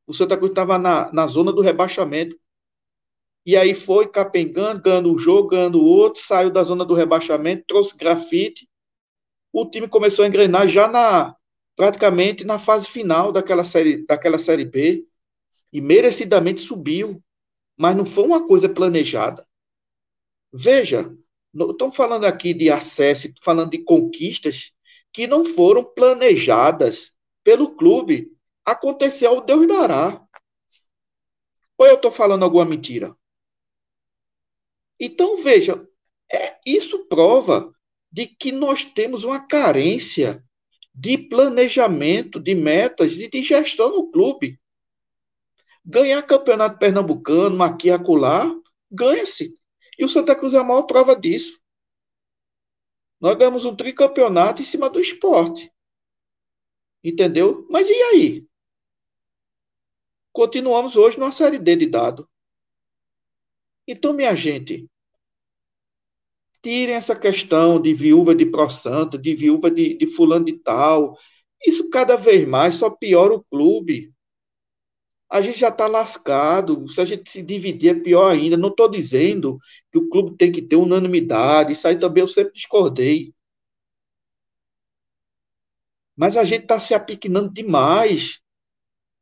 O Santa Cruz estava na, na zona do rebaixamento. e aí foi capengando, ganhando um jogo, ganhando outro, saiu da zona do rebaixamento, trouxe grafite. O time começou a engrenar já na praticamente na fase final daquela série, daquela série B e merecidamente subiu, mas não foi uma coisa planejada. Veja, estamos falando aqui de acesso, falando de conquistas que não foram planejadas pelo clube. Aconteceu Deus dará. Ou eu estou falando alguma mentira? Então, veja, é, isso prova de que nós temos uma carência de planejamento, de metas e de gestão no clube. Ganhar campeonato pernambucano, aqui acolá, ganha-se. E o Santa Cruz é a maior prova disso. Nós ganhamos um tricampeonato em cima do esporte. Entendeu? Mas e aí? Continuamos hoje numa série D de dado. Então, minha gente, tirem essa questão de viúva de Pro de viúva de, de fulano de tal. Isso cada vez mais só piora o clube. A gente já está lascado. Se a gente se dividir, é pior ainda. Não estou dizendo que o clube tem que ter unanimidade. Isso aí também eu sempre discordei. Mas a gente está se apiquinando demais.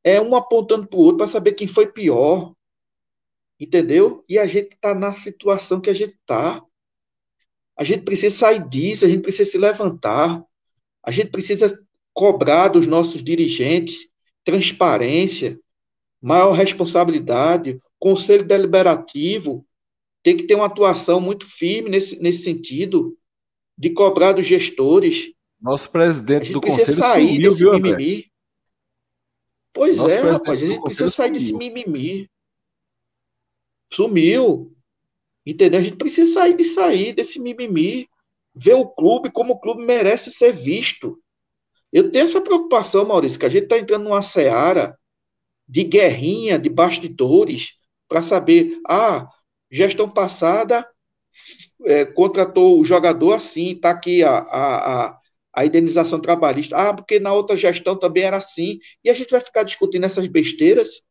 É um apontando para o outro para saber quem foi pior. Entendeu? E a gente está na situação que a gente está. A gente precisa sair disso, a gente precisa se levantar. A gente precisa cobrar dos nossos dirigentes transparência, maior responsabilidade, conselho deliberativo tem que ter uma atuação muito firme nesse, nesse sentido, de cobrar dos gestores. Nosso presidente do conselho sair sumiu, desse viu, mimimi. Pois Nosso é, rapaz, a gente precisa sair sumiu. desse mimimi. Sumiu. Entendeu? A gente precisa sair disso aí, desse mimimi. Ver o clube como o clube merece ser visto. Eu tenho essa preocupação, Maurício, que a gente está entrando numa seara de guerrinha, de bastidores, para saber, ah, gestão passada é, contratou o jogador assim, está aqui a, a, a, a, indenização trabalhista. Ah, porque na outra gestão também era assim. E a gente vai ficar discutindo essas besteiras.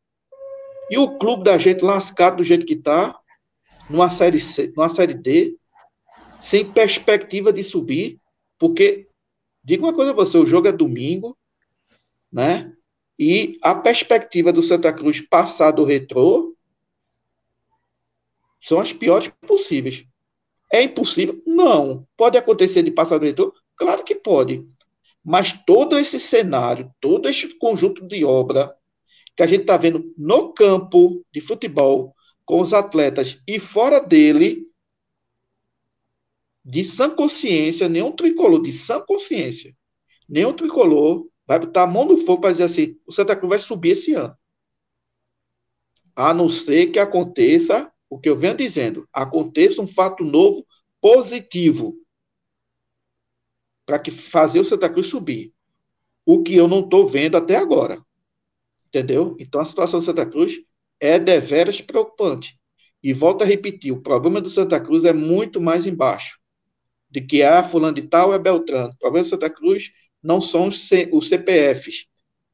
E o clube da gente lascado do jeito que está, numa série C, numa série D, sem perspectiva de subir, porque diga uma coisa a você, o jogo é domingo, né? E a perspectiva do Santa Cruz passar do retrô são as piores possíveis. É impossível? Não. Pode acontecer de passar do retrô? Claro que pode. Mas todo esse cenário, todo esse conjunto de obra que a gente está vendo no campo de futebol, com os atletas e fora dele, de sã consciência, nenhum tricolor, de sã consciência, nenhum tricolor vai botar a mão no fogo para dizer assim: o Santa Cruz vai subir esse ano. A não ser que aconteça o que eu venho dizendo, aconteça um fato novo positivo para que fazer o Santa Cruz subir. O que eu não estou vendo até agora. Entendeu? Então a situação do Santa Cruz é deveras preocupante. E volto a repetir, o problema do Santa Cruz é muito mais embaixo. De que a ah, fulano de tal é Beltrano. O problema do Santa Cruz não são os, C, os CPFs.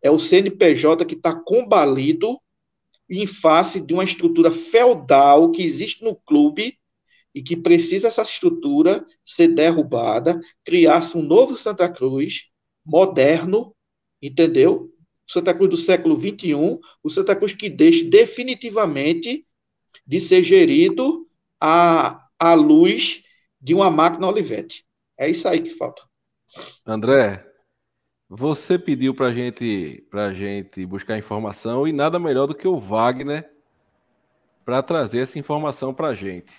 É o CNPJ que está combalido em face de uma estrutura feudal que existe no clube e que precisa essa estrutura ser derrubada, criar-se um novo Santa Cruz moderno, entendeu? Santa Cruz do século XXI, o Santa Cruz que deixe definitivamente de ser gerido à, à luz de uma máquina Olivetti. É isso aí que falta. André, você pediu para gente, a gente buscar informação e nada melhor do que o Wagner para trazer essa informação para a gente.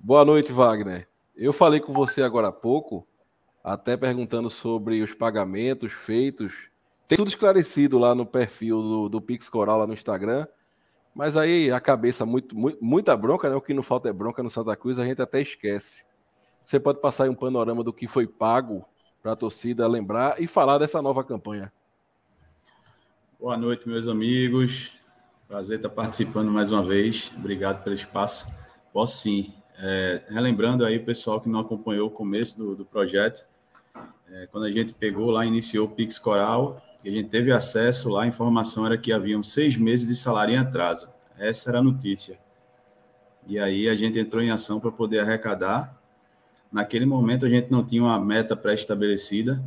Boa noite, Wagner. Eu falei com você agora há pouco, até perguntando sobre os pagamentos feitos tem tudo esclarecido lá no perfil do, do Pix Coral lá no Instagram. Mas aí a cabeça, muito, muito, muita bronca, né? O que não falta é bronca no Santa Cruz, a gente até esquece. Você pode passar aí um panorama do que foi pago para a torcida lembrar e falar dessa nova campanha. Boa noite, meus amigos. Prazer estar participando mais uma vez. Obrigado pelo espaço. Posso sim. É, relembrando aí, pessoal que não acompanhou o começo do, do projeto, é, quando a gente pegou lá, iniciou o Pix Coral, que a gente teve acesso lá, a informação era que haviam seis meses de salário em atraso. Essa era a notícia. E aí a gente entrou em ação para poder arrecadar. Naquele momento a gente não tinha uma meta pré-estabelecida,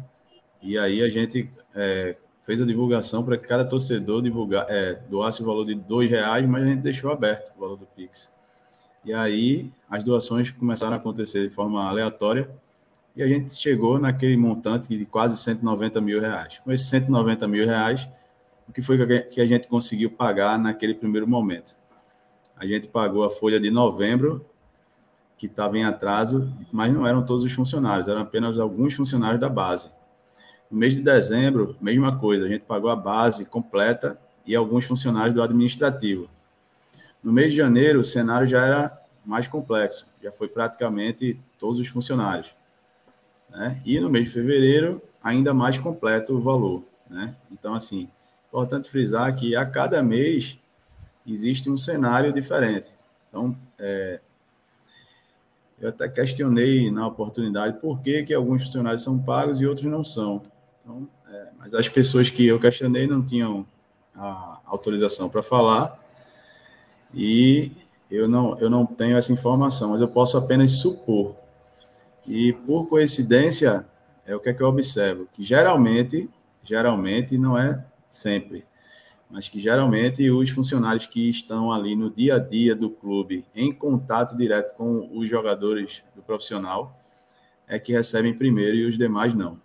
e aí a gente é, fez a divulgação para que cada torcedor divulgar, é, doasse o valor de dois reais, mas a gente deixou aberto o valor do Pix. E aí as doações começaram a acontecer de forma aleatória e a gente chegou naquele montante de quase 190 mil reais. Com esses 190 mil reais, o que foi que a gente conseguiu pagar naquele primeiro momento? A gente pagou a folha de novembro, que estava em atraso, mas não eram todos os funcionários, eram apenas alguns funcionários da base. No mês de dezembro, mesma coisa, a gente pagou a base completa e alguns funcionários do administrativo. No mês de janeiro, o cenário já era mais complexo, já foi praticamente todos os funcionários. Né? E no mês de fevereiro, ainda mais completo o valor. Né? Então, assim, importante frisar que a cada mês existe um cenário diferente. Então, é, eu até questionei na oportunidade por que, que alguns funcionários são pagos e outros não são. Então, é, mas as pessoas que eu questionei não tinham a autorização para falar e eu não, eu não tenho essa informação, mas eu posso apenas supor. E por coincidência, é o que é que eu observo, que geralmente, geralmente não é sempre, mas que geralmente os funcionários que estão ali no dia a dia do clube, em contato direto com os jogadores do profissional, é que recebem primeiro e os demais não.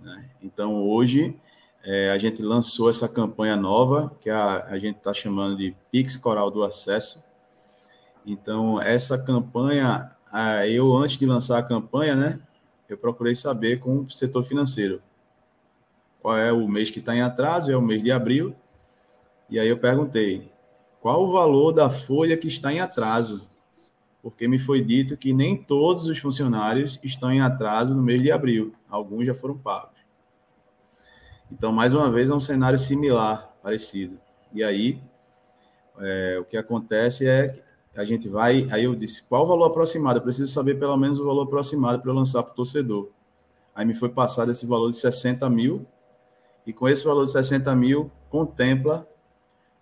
Né? Então, hoje, é, a gente lançou essa campanha nova, que a, a gente está chamando de Pix Coral do Acesso. Então, essa campanha, eu, antes de lançar a campanha, né, eu procurei saber com o setor financeiro qual é o mês que está em atraso, é o mês de abril. E aí eu perguntei, qual o valor da folha que está em atraso? Porque me foi dito que nem todos os funcionários estão em atraso no mês de abril, alguns já foram pagos. Então, mais uma vez, é um cenário similar, parecido. E aí, é, o que acontece é a gente vai. Aí eu disse: qual o valor aproximado? Eu preciso saber pelo menos o valor aproximado para eu lançar para o torcedor. Aí me foi passado esse valor de 60 mil, e com esse valor de 60 mil, contempla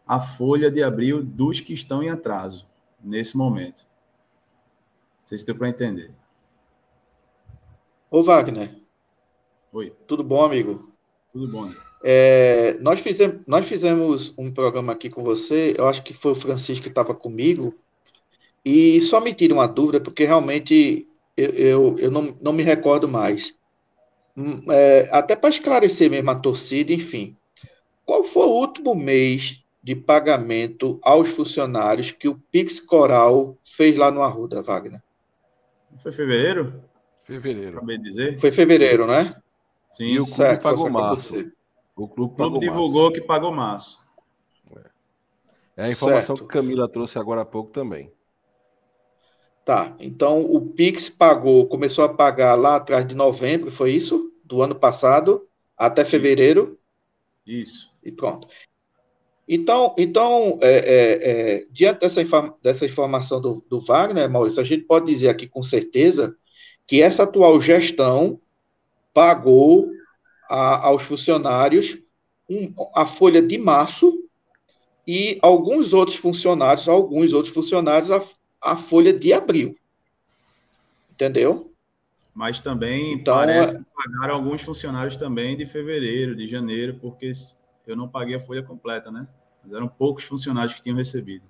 a folha de abril dos que estão em atraso, nesse momento. Vocês têm para entender. Ô, Wagner. Oi. Tudo bom, amigo? Tudo bom. É, nós, fizemos, nós fizemos um programa aqui com você, eu acho que foi o Francisco que estava comigo, e só me tira uma dúvida, porque realmente eu, eu, eu não, não me recordo mais. Hum, é, até para esclarecer mesmo a torcida, enfim. Qual foi o último mês de pagamento aos funcionários que o Pix Coral fez lá no Arruda, Wagner? Foi fevereiro? Fevereiro. Acabei de dizer. Foi fevereiro, né? Sim, e o clube certo, pagou março. O clube, o clube divulgou março. que pagou março. É a informação certo. que Camila trouxe agora há pouco também. Tá, então o Pix pagou, começou a pagar lá atrás de novembro, foi isso? Do ano passado até fevereiro? Isso. E pronto. Então, então é, é, é, diante dessa, dessa informação do, do Wagner, Maurício, a gente pode dizer aqui com certeza que essa atual gestão pagou a, aos funcionários um, a folha de março e alguns outros funcionários, alguns outros funcionários, a, a folha de abril. Entendeu? Mas também então, parece é que pagaram alguns funcionários também de fevereiro, de janeiro, porque eu não paguei a folha completa, né? Mas eram poucos funcionários que tinham recebido.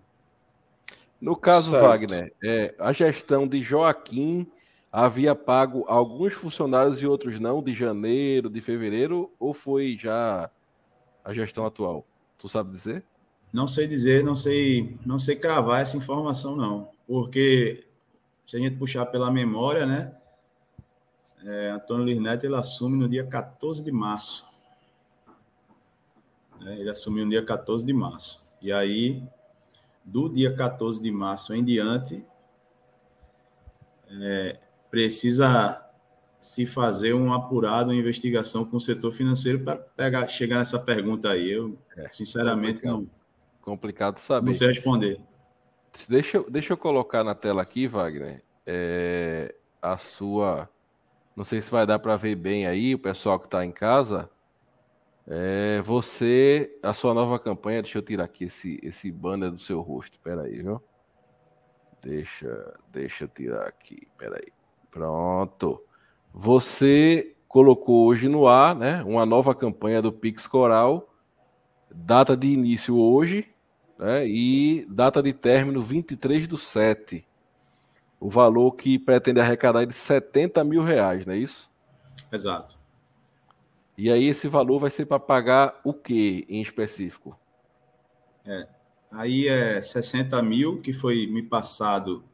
No caso, certo. Wagner, é, a gestão de Joaquim havia pago alguns funcionários e outros não, de janeiro, de fevereiro, ou foi já a gestão atual? Tu sabe dizer? Não sei dizer, não sei, não sei cravar essa informação, não. Porque se a gente puxar pela memória, né? É, Antônio Luiz Neto ele assume no dia 14 de março. É, ele assumiu no dia 14 de março. E aí, do dia 14 de março em diante, é, precisa se fazer um apurado, uma investigação com o setor financeiro para pegar, chegar nessa pergunta aí. Eu, é, sinceramente, complicado. não. Complicado saber. Não sei responder. Deixa, deixa eu colocar na tela aqui, Wagner, é, a sua. Não sei se vai dar para ver bem aí, o pessoal que está em casa. É, você, a sua nova campanha, deixa eu tirar aqui esse, esse banner do seu rosto, peraí, viu? Deixa, deixa eu tirar aqui, peraí. Pronto. Você colocou hoje no ar, né, uma nova campanha do Pix Coral, data de início hoje, né, e data de término 23 do 7. O valor que pretende arrecadar é de 70 mil reais, não é isso? Exato. E aí esse valor vai ser para pagar o que em específico? É, aí é 60 mil que foi me passado,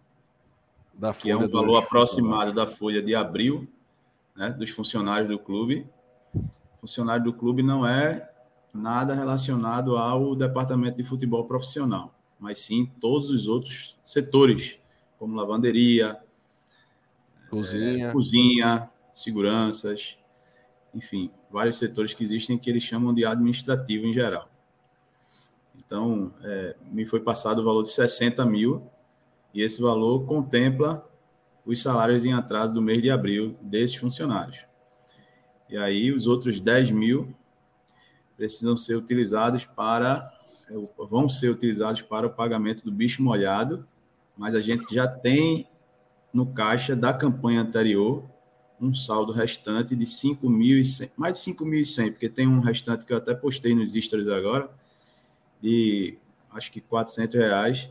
da que é um valor aproximado da folha de abril, né, dos funcionários do clube. Funcionário do clube não é nada relacionado ao departamento de futebol profissional, mas sim todos os outros setores, como lavanderia, cozinha, é, cozinha seguranças, enfim, vários setores que existem que eles chamam de administrativo em geral. Então, é, me foi passado o valor de 60 mil e esse valor contempla os salários em atraso do mês de abril desses funcionários. E aí, os outros 10 mil precisam ser utilizados para, é, vão ser utilizados para o pagamento do bicho molhado, mas a gente já tem no caixa da campanha anterior um saldo restante de 5.100, mais de 5.100, porque tem um restante que eu até postei nos stories agora, de acho que 400 reais,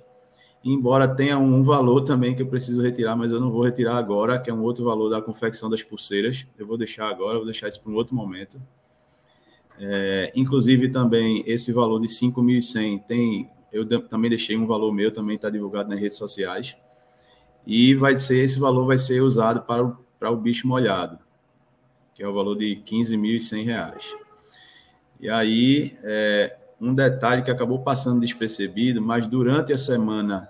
embora tenha um valor também que eu preciso retirar, mas eu não vou retirar agora, que é um outro valor da confecção das pulseiras. Eu vou deixar agora, vou deixar isso para um outro momento. É, inclusive também esse valor de 5.100 tem, eu também deixei um valor meu, também está divulgado nas redes sociais. E vai ser esse valor vai ser usado para o, para o bicho molhado, que é o valor de 15.100 reais. E aí, é, um detalhe que acabou passando despercebido, mas durante a semana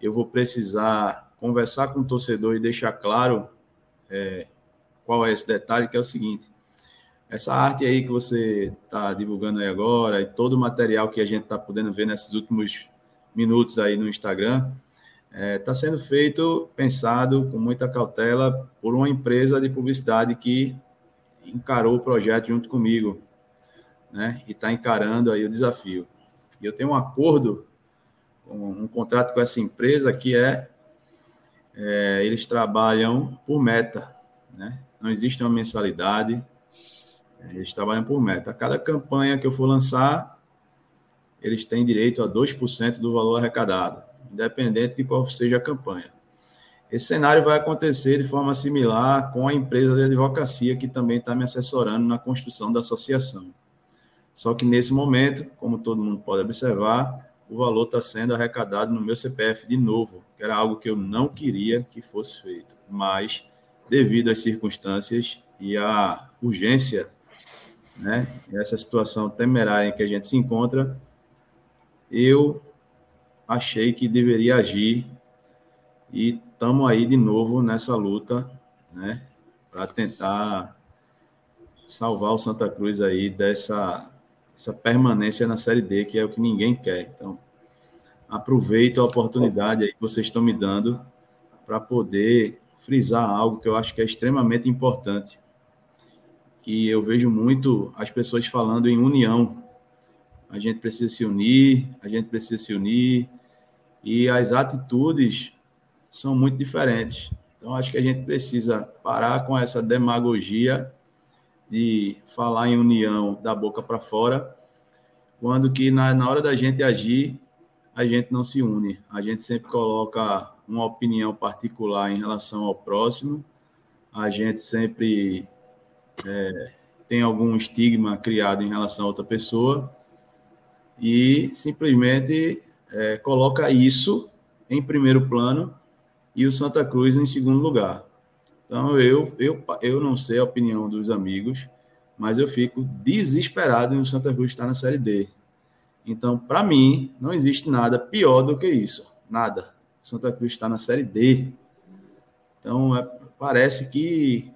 eu vou precisar conversar com o torcedor e deixar claro é, qual é esse detalhe, que é o seguinte. Essa arte aí que você está divulgando aí agora e todo o material que a gente está podendo ver nesses últimos minutos aí no Instagram, está é, tá sendo feito, pensado com muita cautela por uma empresa de publicidade que encarou o projeto junto comigo, né? E está encarando aí o desafio. E eu tenho um acordo, um, um contrato com essa empresa que é, é, eles trabalham por meta, né? Não existe uma mensalidade, eles trabalham por meta. Cada campanha que eu for lançar, eles têm direito a 2% do valor arrecadado, independente de qual seja a campanha. Esse cenário vai acontecer de forma similar com a empresa de advocacia que também está me assessorando na construção da associação. Só que nesse momento, como todo mundo pode observar, o valor está sendo arrecadado no meu CPF de novo, que era algo que eu não queria que fosse feito. Mas, devido às circunstâncias e à urgência, né, essa situação temerária em que a gente se encontra, eu achei que deveria agir e estamos aí de novo nessa luta, né, para tentar salvar o Santa Cruz aí dessa essa permanência na Série D, que é o que ninguém quer. Então, aproveito a oportunidade aí que vocês estão me dando para poder frisar algo que eu acho que é extremamente importante, que eu vejo muito as pessoas falando em união. A gente precisa se unir, a gente precisa se unir, e as atitudes são muito diferentes. Então, acho que a gente precisa parar com essa demagogia de falar em união da boca para fora, quando que na, na hora da gente agir, a gente não se une. A gente sempre coloca uma opinião particular em relação ao próximo, a gente sempre é, tem algum estigma criado em relação a outra pessoa e simplesmente é, coloca isso em primeiro plano e o Santa Cruz em segundo lugar. Então, eu, eu, eu não sei a opinião dos amigos, mas eu fico desesperado em o Santa Cruz estar na Série D. Então, para mim, não existe nada pior do que isso. Nada. Santa Cruz está na Série D. Então, é, parece que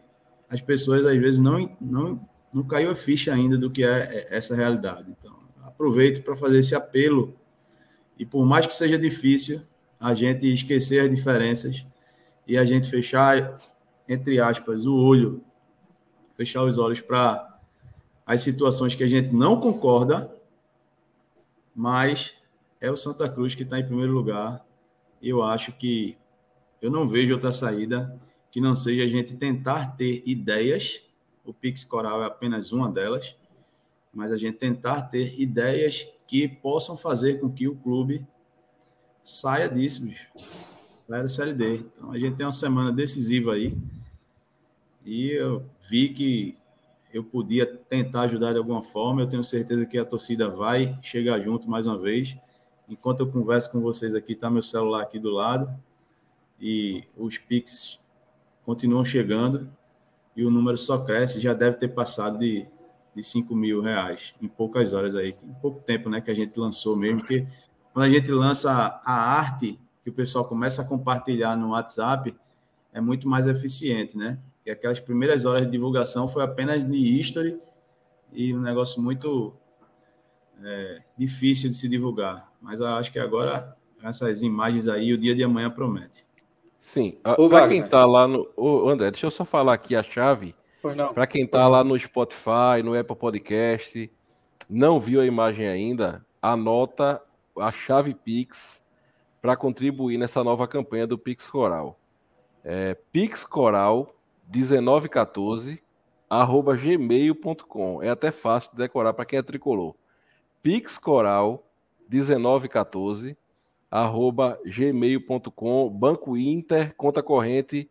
as pessoas, às vezes, não, não, não caiu a ficha ainda do que é, é essa realidade. Então, aproveito para fazer esse apelo. E por mais que seja difícil, a gente esquecer as diferenças e a gente fechar entre aspas, o olho, fechar os olhos para as situações que a gente não concorda, mas é o Santa Cruz que está em primeiro lugar eu acho que eu não vejo outra saída que não seja a gente tentar ter ideias. O Pix Coral é apenas uma delas, mas a gente tentar ter ideias que possam fazer com que o clube saia disso, bicho. Saia da Série D. Então a gente tem uma semana decisiva aí. E eu vi que eu podia tentar ajudar de alguma forma. Eu tenho certeza que a torcida vai chegar junto mais uma vez. Enquanto eu converso com vocês aqui, está meu celular aqui do lado. E os Pix continuam chegando. E o número só cresce. Já deve ter passado de, de 5 mil reais em poucas horas aí. Em pouco tempo né, que a gente lançou mesmo. Porque quando a gente lança a arte, que o pessoal começa a compartilhar no WhatsApp, é muito mais eficiente, né? que aquelas primeiras horas de divulgação foi apenas de history e um negócio muito é, difícil de se divulgar. Mas eu acho que agora essas imagens aí, o dia de amanhã promete. Sim. Para quem está lá no. Ô, André, deixa eu só falar aqui a chave. Para quem está lá no Spotify, no Apple Podcast, não viu a imagem ainda, anota a chave Pix para contribuir nessa nova campanha do Pix Coral. É, Pix Coral 1914 arroba gmail.com. É até fácil de decorar para quem é tricolor. Pixcoral 1914 arroba gmail.com Banco Inter, conta corrente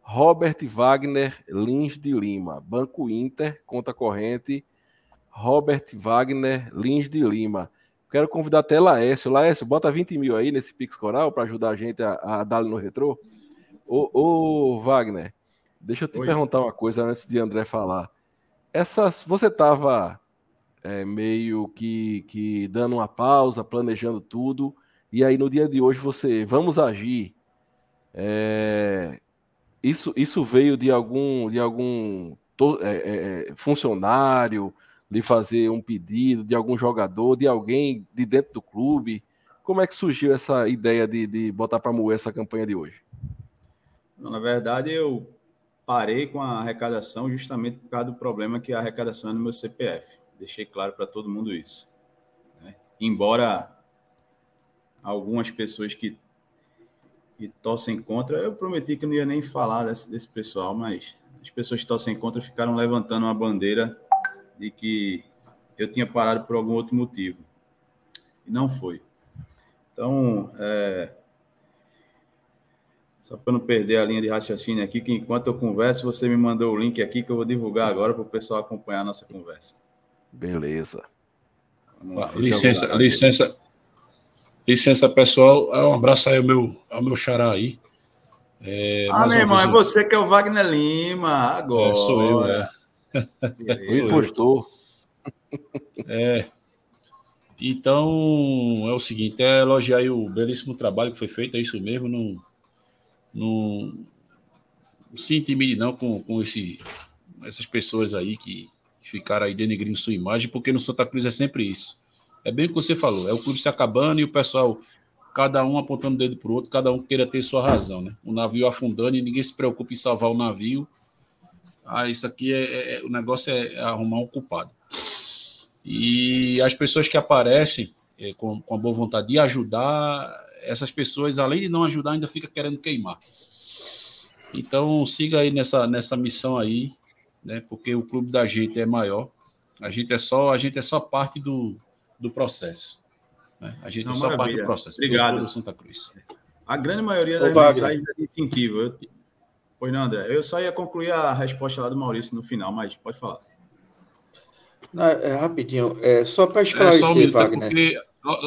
Robert Wagner Lins de Lima. Banco Inter, conta corrente Robert Wagner Lins de Lima. Quero convidar até Laércio. Laércio, bota 20 mil aí nesse Pix Coral para ajudar a gente a, a dar no retrô. Ô, ô Wagner, Deixa eu te Oi. perguntar uma coisa antes de André falar. Essas, você estava é, meio que, que dando uma pausa, planejando tudo, e aí no dia de hoje você, vamos agir. É, isso, isso veio de algum, de algum é, é, é, funcionário lhe fazer um pedido, de algum jogador, de alguém de dentro do clube? Como é que surgiu essa ideia de, de botar para moer essa campanha de hoje? Na verdade, eu parei com a arrecadação justamente por causa do problema que a arrecadação é no meu CPF. Deixei claro para todo mundo isso. Né? Embora algumas pessoas que, que torcem contra, eu prometi que não ia nem falar desse, desse pessoal, mas as pessoas que torcem contra ficaram levantando uma bandeira de que eu tinha parado por algum outro motivo. E não foi. Então, é, só para não perder a linha de raciocínio aqui, que enquanto eu converso, você me mandou o link aqui que eu vou divulgar agora para o pessoal acompanhar a nossa conversa. Beleza. Ah, licença, licença, licença, pessoal. Um abraço aí ao meu, ao meu xará aí. É, ah, meu irmão, é você que é o Wagner Lima, agora. É, sou eu, é. o impostor. É. Então, é o seguinte, é elogiar o belíssimo trabalho que foi feito, é isso mesmo, não não, se intimide não com, com esse, essas pessoas aí que, ficaram aí denegrindo sua imagem, porque no Santa Cruz é sempre isso. É bem o que você falou, é o clube se acabando e o pessoal, cada um apontando o dedo para o outro, cada um queira ter sua razão, né? O navio afundando e ninguém se preocupa em salvar o navio. Ah, isso aqui é, é, é o negócio é arrumar um culpado. E as pessoas que aparecem é, com, com a boa vontade de ajudar, essas pessoas, além de não ajudar, ainda fica querendo queimar. Então, siga aí nessa, nessa missão aí, né? Porque o clube da gente é maior. A gente é só, a gente é só parte do, do processo. Né? A gente não, é só maravilha. parte do processo. Obrigado. Do Santa Cruz. A grande maioria das Ô, mensagens é de incentivo. Pois não, André. Eu só ia concluir a resposta lá do Maurício no final, mas pode falar. Não, é, rapidinho, é, só para esclarecer, é só um minuto, Wagner. É porque,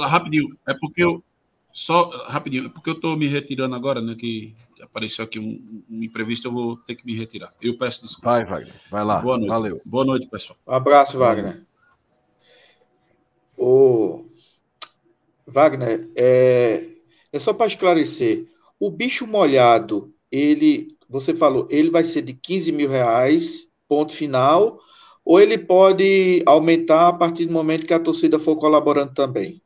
rapidinho, é porque eu, só rapidinho, é porque eu estou me retirando agora, né? Que apareceu aqui um, um, imprevisto, eu vou ter que me retirar. Eu peço desculpa. Vai, Wagner. Vai lá. Boa noite. Valeu. Boa noite, pessoal. Um abraço, Wagner. O Wagner, é, é só para esclarecer. O bicho molhado, ele, você falou, ele vai ser de 15 mil reais, ponto final, ou ele pode aumentar a partir do momento que a torcida for colaborando também?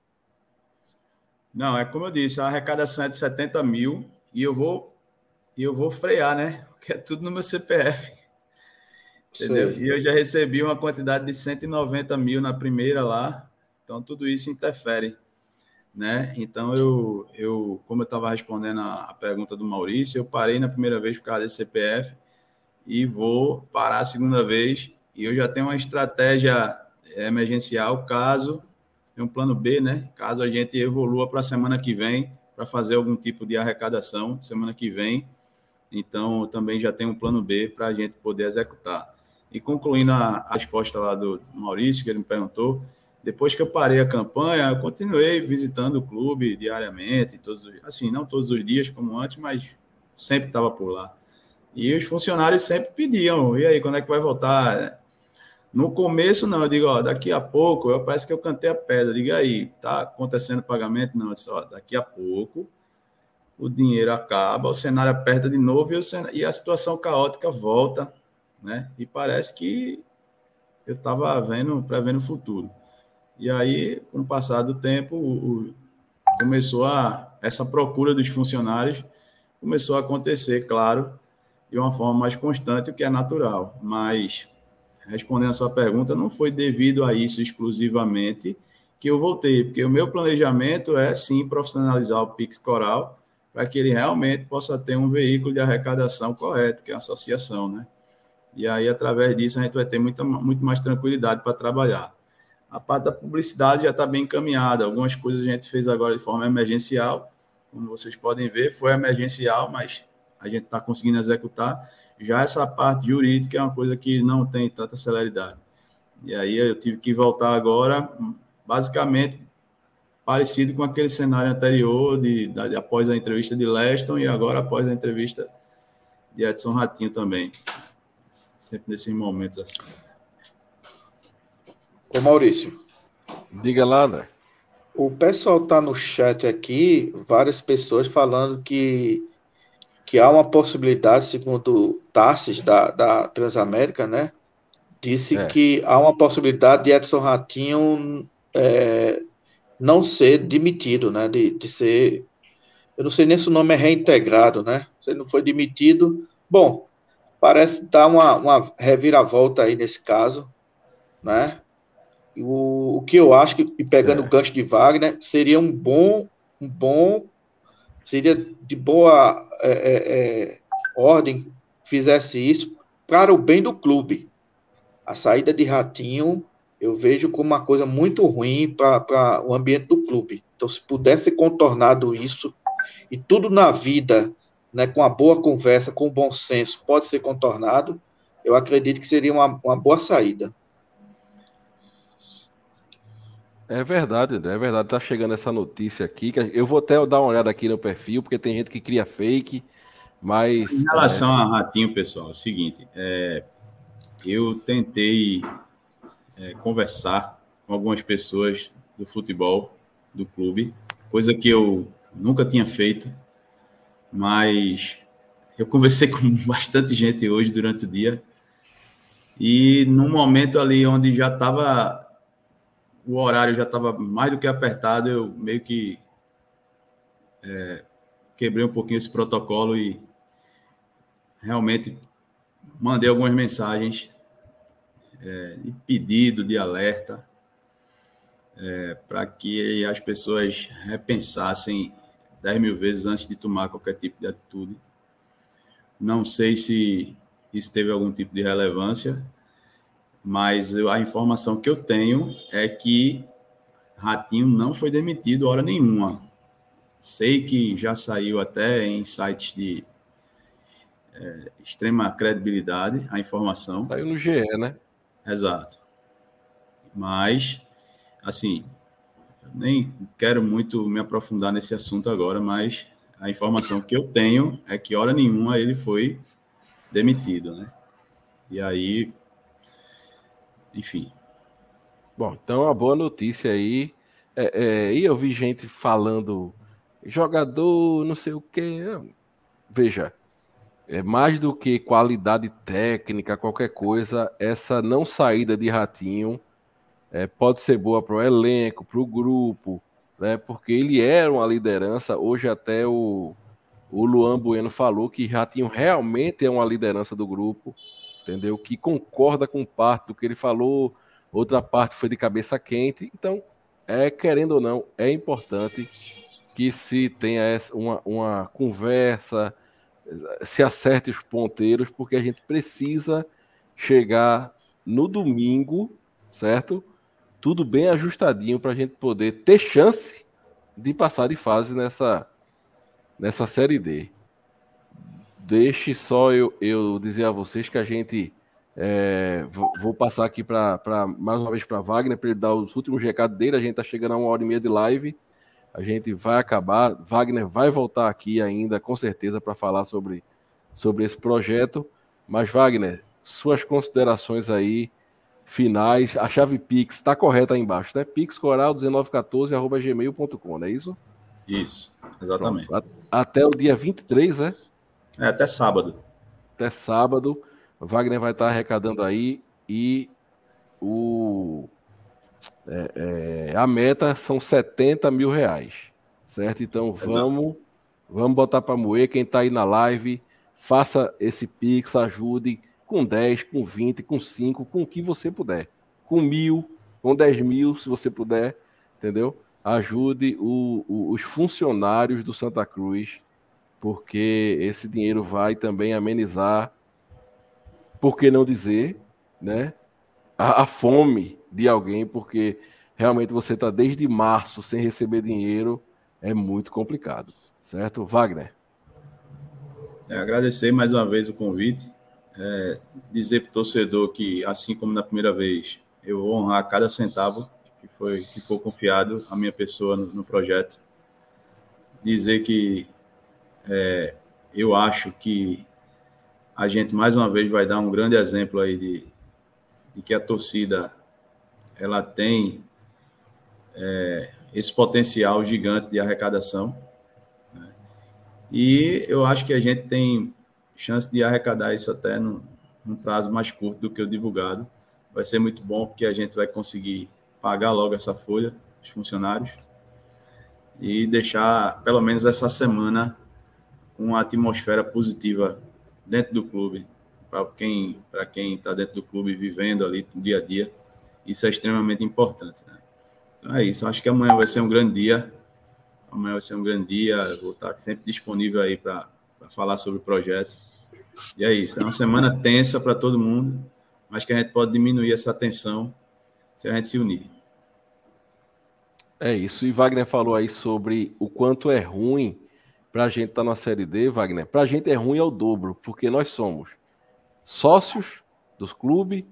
Não, é como eu disse, a arrecadação é de 70 mil e eu vou, e eu vou frear, né? Porque é tudo no meu CPF. Entendeu? E eu já recebi uma quantidade de 190 mil na primeira lá, então tudo isso interfere. né? Então eu, eu como eu estava respondendo a, a, pergunta do Maurício, eu parei na primeira vez por causa desse CPF e vou parar a segunda vez e eu já tenho uma estratégia emergencial caso tem um plano B, né? Caso a gente evolua para a semana que vem para fazer algum tipo de arrecadação semana que vem. Então também já tem um plano B para a gente poder executar. E concluindo a, a resposta lá do Maurício que ele me perguntou, depois que eu parei a campanha, eu continuei visitando o clube diariamente, todos, assim, não todos os dias como antes, mas sempre estava por lá. E os funcionários sempre pediam, e aí, quando é que vai voltar? No começo, não, eu digo, ó, daqui a pouco, eu, parece que eu cantei a pedra, diga aí, tá acontecendo pagamento? Não, eu disse, ó, daqui a pouco o dinheiro acaba, o cenário aperta de novo e, cenário, e a situação caótica volta, né? E parece que eu estava vendo, prevendo o futuro. E aí, com o passar do tempo, o, o, começou a essa procura dos funcionários começou a acontecer, claro, de uma forma mais constante, o que é natural. Mas respondendo a sua pergunta, não foi devido a isso exclusivamente que eu voltei, porque o meu planejamento é sim profissionalizar o Pix Coral para que ele realmente possa ter um veículo de arrecadação correto, que é a associação, né? E aí, através disso, a gente vai ter muita, muito mais tranquilidade para trabalhar. A parte da publicidade já está bem encaminhada. Algumas coisas a gente fez agora de forma emergencial. Como vocês podem ver, foi emergencial, mas a gente está conseguindo executar. Já essa parte jurídica é uma coisa que não tem tanta celeridade. E aí eu tive que voltar agora, basicamente parecido com aquele cenário anterior, de, de, após a entrevista de Leston e agora após a entrevista de Edson Ratinho também. Sempre nesses momentos assim. Ô Maurício. Diga lá, André. O pessoal tá no chat aqui, várias pessoas falando que, que há uma possibilidade, segundo Tassis da, da Transamérica, né? Disse é. que há uma possibilidade de Edson Ratinho é, não ser demitido, né? De, de ser. Eu não sei nem se o nome é reintegrado, né? Se ele não foi demitido. Bom, parece dar uma, uma reviravolta aí nesse caso, né? O, o que eu acho que, e pegando é. o gancho de Wagner, seria um bom, um bom, seria de boa é, é, é ordem fizesse isso para o bem do clube. A saída de Ratinho eu vejo como uma coisa muito ruim para o ambiente do clube. Então, se pudesse ser contornado isso, e tudo na vida, né, com a boa conversa, com bom senso, pode ser contornado, eu acredito que seria uma, uma boa saída. É verdade, é verdade. Tá chegando essa notícia aqui. Que eu vou até dar uma olhada aqui no perfil, porque tem gente que cria fake, mas. Em relação é... a Ratinho, pessoal, é o seguinte: é, eu tentei é, conversar com algumas pessoas do futebol, do clube, coisa que eu nunca tinha feito, mas eu conversei com bastante gente hoje durante o dia. E num momento ali onde já estava o horário já estava mais do que apertado, eu meio que é, quebrei um pouquinho esse protocolo e realmente mandei algumas mensagens é, de pedido, de alerta, é, para que as pessoas repensassem 10 mil vezes antes de tomar qualquer tipo de atitude. Não sei se isso teve algum tipo de relevância, mas a informação que eu tenho é que Ratinho não foi demitido hora nenhuma. Sei que já saiu até em sites de é, extrema credibilidade a informação. Saiu no GE, né? Exato. Mas, assim, nem quero muito me aprofundar nesse assunto agora, mas a informação que eu tenho é que hora nenhuma ele foi demitido, né? E aí enfim. Bom, então uma boa notícia aí. É, é, e eu vi gente falando jogador, não sei o que. Veja, é mais do que qualidade técnica, qualquer coisa, essa não saída de ratinho é, pode ser boa para o elenco, para o grupo, né? Porque ele era uma liderança. Hoje até o, o Luan Bueno falou que Ratinho realmente é uma liderança do grupo entendeu? Que concorda com parte do que ele falou, outra parte foi de cabeça quente. Então, é querendo ou não, é importante que se tenha uma, uma conversa, se acerte os ponteiros, porque a gente precisa chegar no domingo, certo? Tudo bem ajustadinho para a gente poder ter chance de passar de fase nessa, nessa Série D. Deixe só eu, eu dizer a vocês que a gente. É, vou, vou, passar aqui para mais uma vez para Wagner para ele dar os últimos recados dele. A gente está chegando a uma hora e meia de live. A gente vai acabar. Wagner vai voltar aqui ainda, com certeza, para falar sobre, sobre esse projeto. Mas, Wagner, suas considerações aí finais. A chave Pix está correta aí embaixo, né? pixcoral1914.gmail.com, não é isso? Isso, exatamente. Pronto. Até o dia 23, né? É, até sábado. Até sábado. Wagner vai estar arrecadando aí e o é, é, a meta são 70 mil reais, certo? Então vamos, vamos botar para moer. Quem está aí na live, faça esse Pix, ajude com 10, com 20, com 5, com o que você puder. Com mil, com 10 mil, se você puder, entendeu? Ajude o, o, os funcionários do Santa Cruz, porque esse dinheiro vai também amenizar, por que não dizer, né? A, a fome de alguém, porque realmente você está desde março sem receber dinheiro, é muito complicado, certo? Wagner. É, agradecer mais uma vez o convite é, dizer para o torcedor que, assim como na primeira vez, eu vou honrar cada centavo que foi que for confiado à minha pessoa no, no projeto. Dizer que é, eu acho que a gente mais uma vez vai dar um grande exemplo aí de, de que a torcida ela tem é, esse potencial gigante de arrecadação. Né? E eu acho que a gente tem chance de arrecadar isso até num, num prazo mais curto do que o divulgado. Vai ser muito bom, porque a gente vai conseguir pagar logo essa folha, os funcionários, e deixar, pelo menos essa semana, uma atmosfera positiva dentro do clube, para quem para quem está dentro do clube vivendo ali dia a dia. Isso é extremamente importante. Né? Então é isso. Acho que amanhã vai ser um grande dia. Amanhã vai ser um grande dia. vou estar sempre disponível aí para falar sobre o projeto. E é isso. É uma semana tensa para todo mundo, mas que a gente pode diminuir essa tensão se a gente se unir. É isso. E Wagner falou aí sobre o quanto é ruim para a gente estar tá na Série D, Wagner. Para a gente é ruim ao dobro, porque nós somos sócios dos clubes,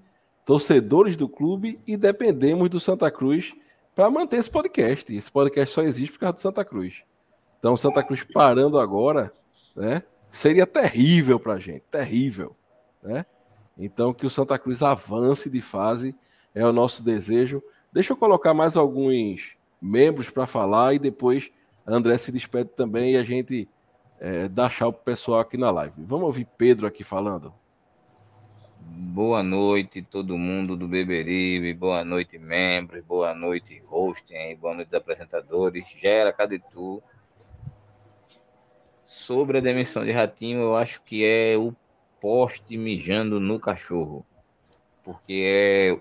torcedores do clube e dependemos do Santa Cruz para manter esse podcast. Esse podcast só existe por causa do Santa Cruz. Então, Santa Cruz parando agora, né? Seria terrível para a gente, terrível, né? Então que o Santa Cruz avance de fase é o nosso desejo. Deixa eu colocar mais alguns membros para falar e depois André se despede também e a gente é, dá tchau pro pessoal aqui na live. Vamos ouvir Pedro aqui falando. Boa noite, todo mundo do Beberibe, boa noite, membros, boa noite, hosting, boa noite, apresentadores. Gera, cadê tu? Sobre a demissão de Ratinho, eu acho que é o poste mijando no cachorro. Porque é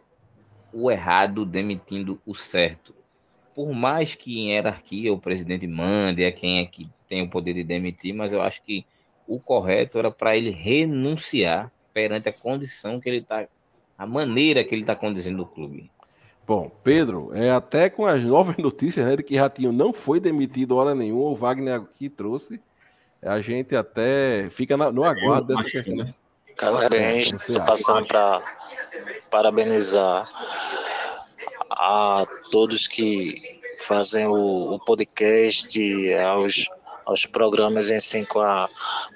o errado demitindo o certo. Por mais que em hierarquia o presidente mande, é quem é que tem o poder de demitir, mas eu acho que o correto era para ele renunciar perante a condição que ele está, a maneira que ele está conduzindo o clube. Bom, Pedro, é até com as novas notícias né, de que Ratinho não foi demitido hora nenhuma, o Wagner aqui trouxe a gente até fica no aguardo dessa questão. Galera, a gente está passando para parabenizar a todos que fazem o, o podcast, aos, aos programas em si com a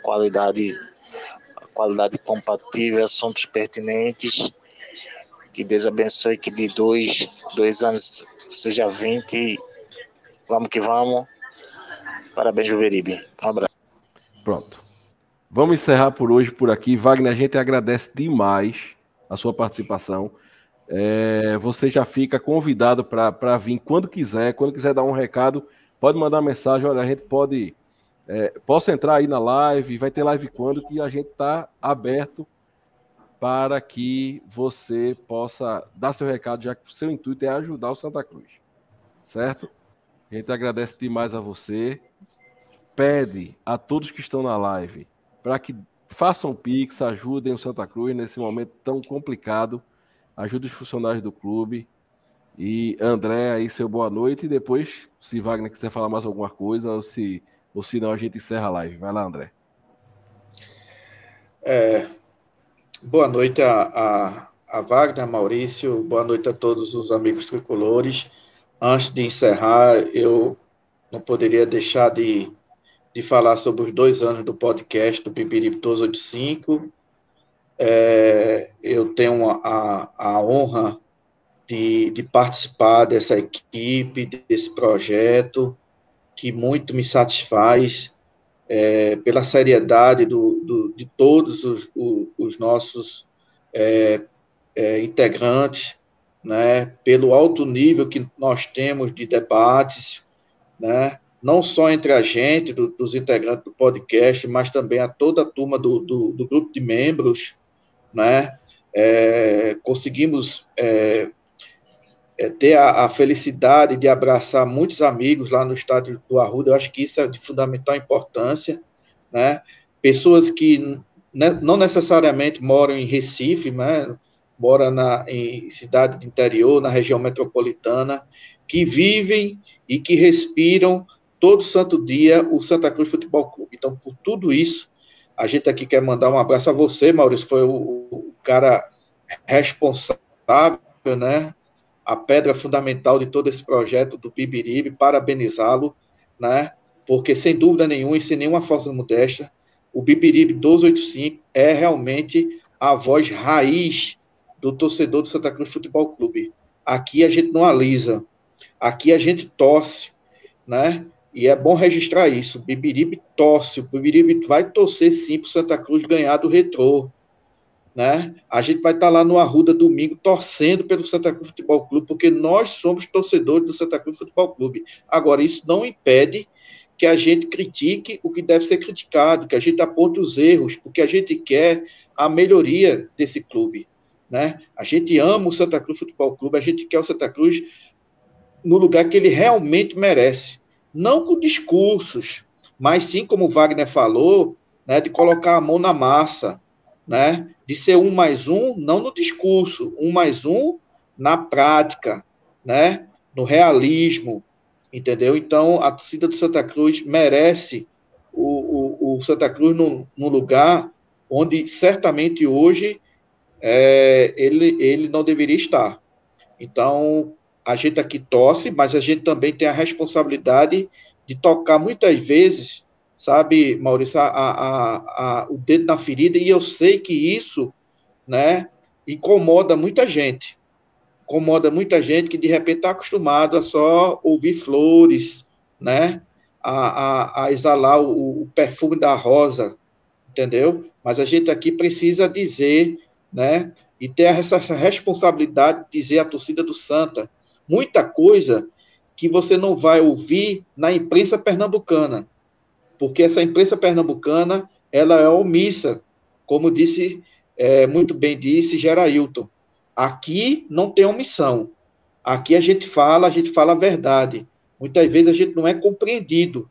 qualidade, qualidade compatível, assuntos pertinentes. Que Deus abençoe, que de dois, dois anos seja 20. Vamos que vamos. Parabéns, Juveribe. Um abraço. Pronto. Vamos encerrar por hoje por aqui. Wagner, a gente agradece demais a sua participação. É, você já fica convidado para vir quando quiser. Quando quiser dar um recado, pode mandar mensagem. Olha, a gente pode. É, posso entrar aí na live, vai ter live quando que a gente está aberto para que você possa dar seu recado, já que o seu intuito é ajudar o Santa Cruz. certo? A gente agradece demais a você. Pede a todos que estão na live para que façam Pix, ajudem o Santa Cruz nesse momento tão complicado. Ajude os funcionários do clube. E André, aí seu boa noite. E depois, se Wagner quiser falar mais alguma coisa, ou se, ou se não, a gente encerra a live. Vai lá, André. É, boa noite a, a, a Wagner, Maurício. Boa noite a todos os amigos tricolores. Antes de encerrar, eu não poderia deixar de, de falar sobre os dois anos do podcast do Pipiripe 285. É, eu tenho a, a honra de, de participar dessa equipe, desse projeto, que muito me satisfaz é, pela seriedade do, do, de todos os, os, os nossos é, é, integrantes, né, pelo alto nível que nós temos de debates, né, não só entre a gente, do, dos integrantes do podcast, mas também a toda a turma do, do, do grupo de membros, né, é, conseguimos é, é, ter a, a, felicidade de abraçar muitos amigos lá no estádio do Arruda, eu acho que isso é de fundamental importância, né? Pessoas que ne, não necessariamente moram em Recife, né? Moram na, em cidade do interior, na região metropolitana, que vivem e que respiram todo santo dia o Santa Cruz Futebol Clube. Então, por tudo isso, a gente aqui quer mandar um abraço a você, Maurício, foi o, o cara responsável, né? a pedra fundamental de todo esse projeto do Bibiribe, parabenizá-lo, né? Porque sem dúvida nenhuma e sem nenhuma falsa modéstia, o Bibiribe 1285 é realmente a voz raiz do torcedor do Santa Cruz Futebol Clube. Aqui a gente não alisa, aqui a gente torce, né? E é bom registrar isso. O Bibiribe torce, o Bibiribe vai torcer sim para Santa Cruz ganhar do retrô né? A gente vai estar lá no Arruda domingo torcendo pelo Santa Cruz Futebol Clube, porque nós somos torcedores do Santa Cruz Futebol Clube. Agora, isso não impede que a gente critique o que deve ser criticado, que a gente aponte os erros, porque a gente quer a melhoria desse clube, né? A gente ama o Santa Cruz Futebol Clube, a gente quer o Santa Cruz no lugar que ele realmente merece, não com discursos, mas sim, como Wagner falou, né, de colocar a mão na massa, né? De ser um mais um, não no discurso, um mais um na prática, né? No realismo, entendeu? Então, a torcida do Santa Cruz merece o, o, o Santa Cruz num, lugar onde certamente hoje é, ele, ele não deveria estar. Então, a gente aqui torce, mas a gente também tem a responsabilidade de tocar muitas vezes sabe, Maurício, a, a, a, o dedo na ferida, e eu sei que isso, né, incomoda muita gente. Incomoda muita gente que de repente está acostumado a só ouvir flores, né, a, a, a exalar o, o, perfume da rosa, entendeu? Mas a gente aqui precisa dizer, né, e ter essa responsabilidade de dizer à torcida do Santa muita coisa que você não vai ouvir na imprensa pernambucana porque essa imprensa pernambucana ela é omissa, como disse é, muito bem disse Gerailton. Aqui não tem omissão. Aqui a gente fala, a gente fala a verdade. Muitas vezes a gente não é compreendido.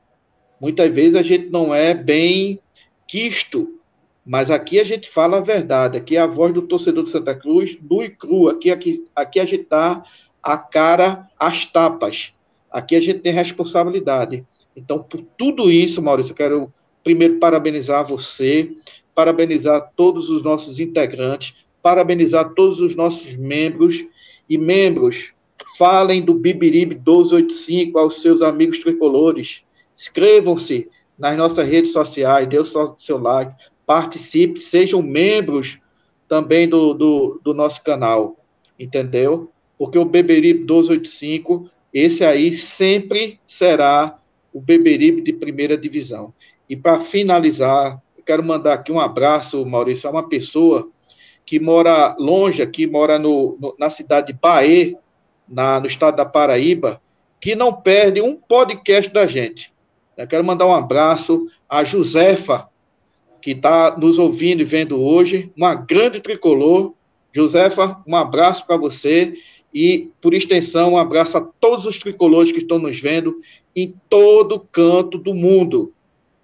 Muitas vezes a gente não é bem quisto. Mas aqui a gente fala a verdade. Aqui é a voz do torcedor de Santa Cruz, do e cru. Aqui, aqui, aqui a gente está a cara às tapas. Aqui a gente tem responsabilidade. Então, por tudo isso, Maurício, eu quero primeiro parabenizar você, parabenizar todos os nossos integrantes, parabenizar todos os nossos membros e membros. Falem do Bibiribe 1285 aos seus amigos tricolores. Inscrevam-se nas nossas redes sociais, dê o seu like, participe, sejam membros também do, do, do nosso canal, entendeu? Porque o Beberibe 1285, esse aí sempre será o Beberibe de primeira divisão. E para finalizar, quero mandar aqui um abraço, Maurício, a uma pessoa que mora longe aqui, mora no, no, na cidade de Bahia, na, no estado da Paraíba, que não perde um podcast da gente. Eu quero mandar um abraço a Josefa, que está nos ouvindo e vendo hoje, uma grande tricolor. Josefa, um abraço para você E, por extensão, um abraço a todos os tricolores que estão nos vendo em todo canto do mundo,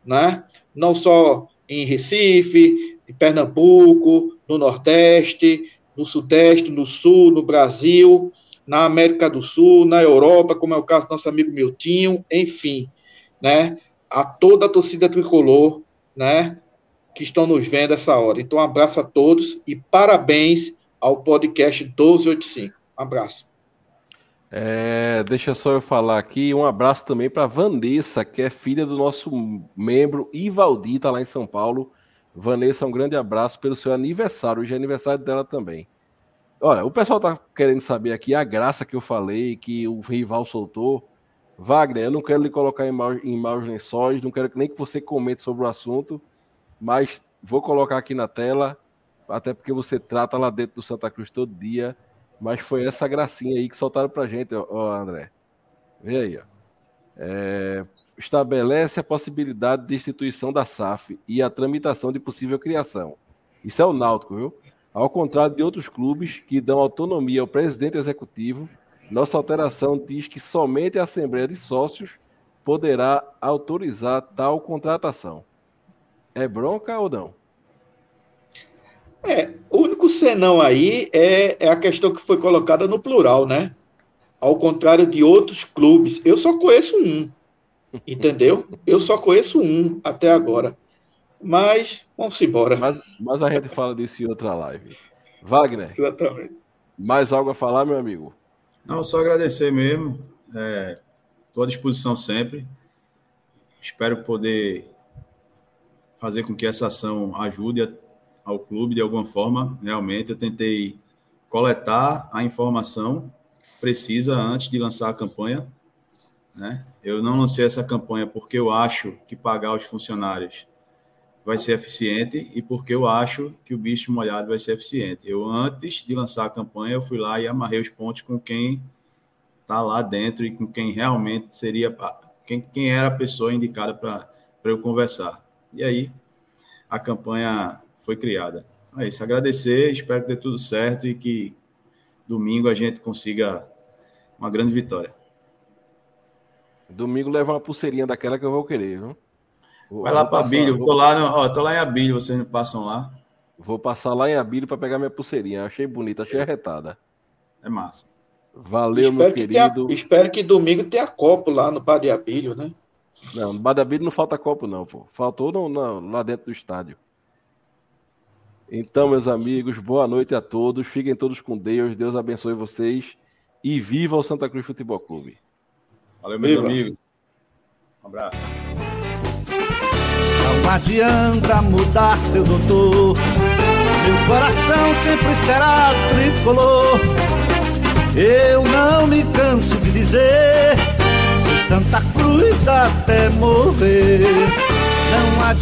né? Não só em Recife, em Pernambuco, no Nordeste, no Sudeste, no Sul, no Brasil, na América do Sul, na Europa, como é o caso do nosso amigo Miltinho, enfim, né? A toda a torcida tricolor, né? Que estão nos vendo essa hora. Então, um abraço a todos e parabéns ao podcast 1285. Um abraço. É, deixa só eu falar aqui. Um abraço também para Vanessa, que é filha do nosso membro Ivaldi, tá lá em São Paulo. Vanessa, um grande abraço pelo seu aniversário. Hoje é aniversário dela também. Olha, o pessoal tá querendo saber aqui a graça que eu falei, que o rival soltou. Wagner, eu não quero lhe colocar em, maus, em maus lençóis, não quero nem que você comente sobre o assunto, mas vou colocar aqui na tela, até porque você trata lá dentro do Santa Cruz todo dia. Mas foi essa gracinha aí que soltaram pra gente, ó, André. Vê aí, ó. É, estabelece a possibilidade de instituição da SAF e a tramitação de possível criação. Isso é o Náutico, viu? Ao contrário de outros clubes que dão autonomia ao presidente executivo, nossa alteração diz que somente a Assembleia de Sócios poderá autorizar tal contratação. É bronca ou não? É, o único senão aí é, é a questão que foi colocada no plural, né? Ao contrário de outros clubes. Eu só conheço um, entendeu? Eu só conheço um até agora. Mas, vamos embora. Mas, mas a gente fala disso em outra live. Wagner. Exatamente. Mais algo a falar, meu amigo? Não, só agradecer mesmo. Estou é, à disposição sempre. Espero poder fazer com que essa ação ajude a ao clube de alguma forma. Realmente, eu tentei coletar a informação precisa antes de lançar a campanha. Né? Eu não lancei essa campanha porque eu acho que pagar os funcionários vai ser eficiente e porque eu acho que o bicho molhado vai ser eficiente. Eu, antes de lançar a campanha, eu fui lá e amarrei os pontos com quem está lá dentro e com quem realmente seria, quem, quem era a pessoa indicada para eu conversar. E aí, a campanha foi criada. É isso, agradecer, espero que dê tudo certo e que domingo a gente consiga uma grande vitória. Domingo leva uma pulseirinha daquela que eu vou querer, viu? Vai lá para Abílio, vou... tô lá, no, ó, tô lá em Abílio, vocês não passam lá. Vou passar lá em Abílio para pegar minha pulseirinha. Achei bonita, achei arretada. É massa. Valeu, espero meu querido. Tenha, espero que domingo tenha copo lá no Padre Abílio, né? Não, no Padre Abílio não falta copo, não, pô. Faltou no, no, lá dentro do estádio. Então, meus amigos, boa noite a todos. Fiquem todos com Deus. Deus abençoe vocês. E viva o Santa Cruz Futebol Clube. Valeu, meus viva. amigos. Um abraço. Não adianta mudar, seu doutor. Meu coração sempre será tricolor. Eu não me canso de dizer. Santa Cruz até morrer. Não adianta.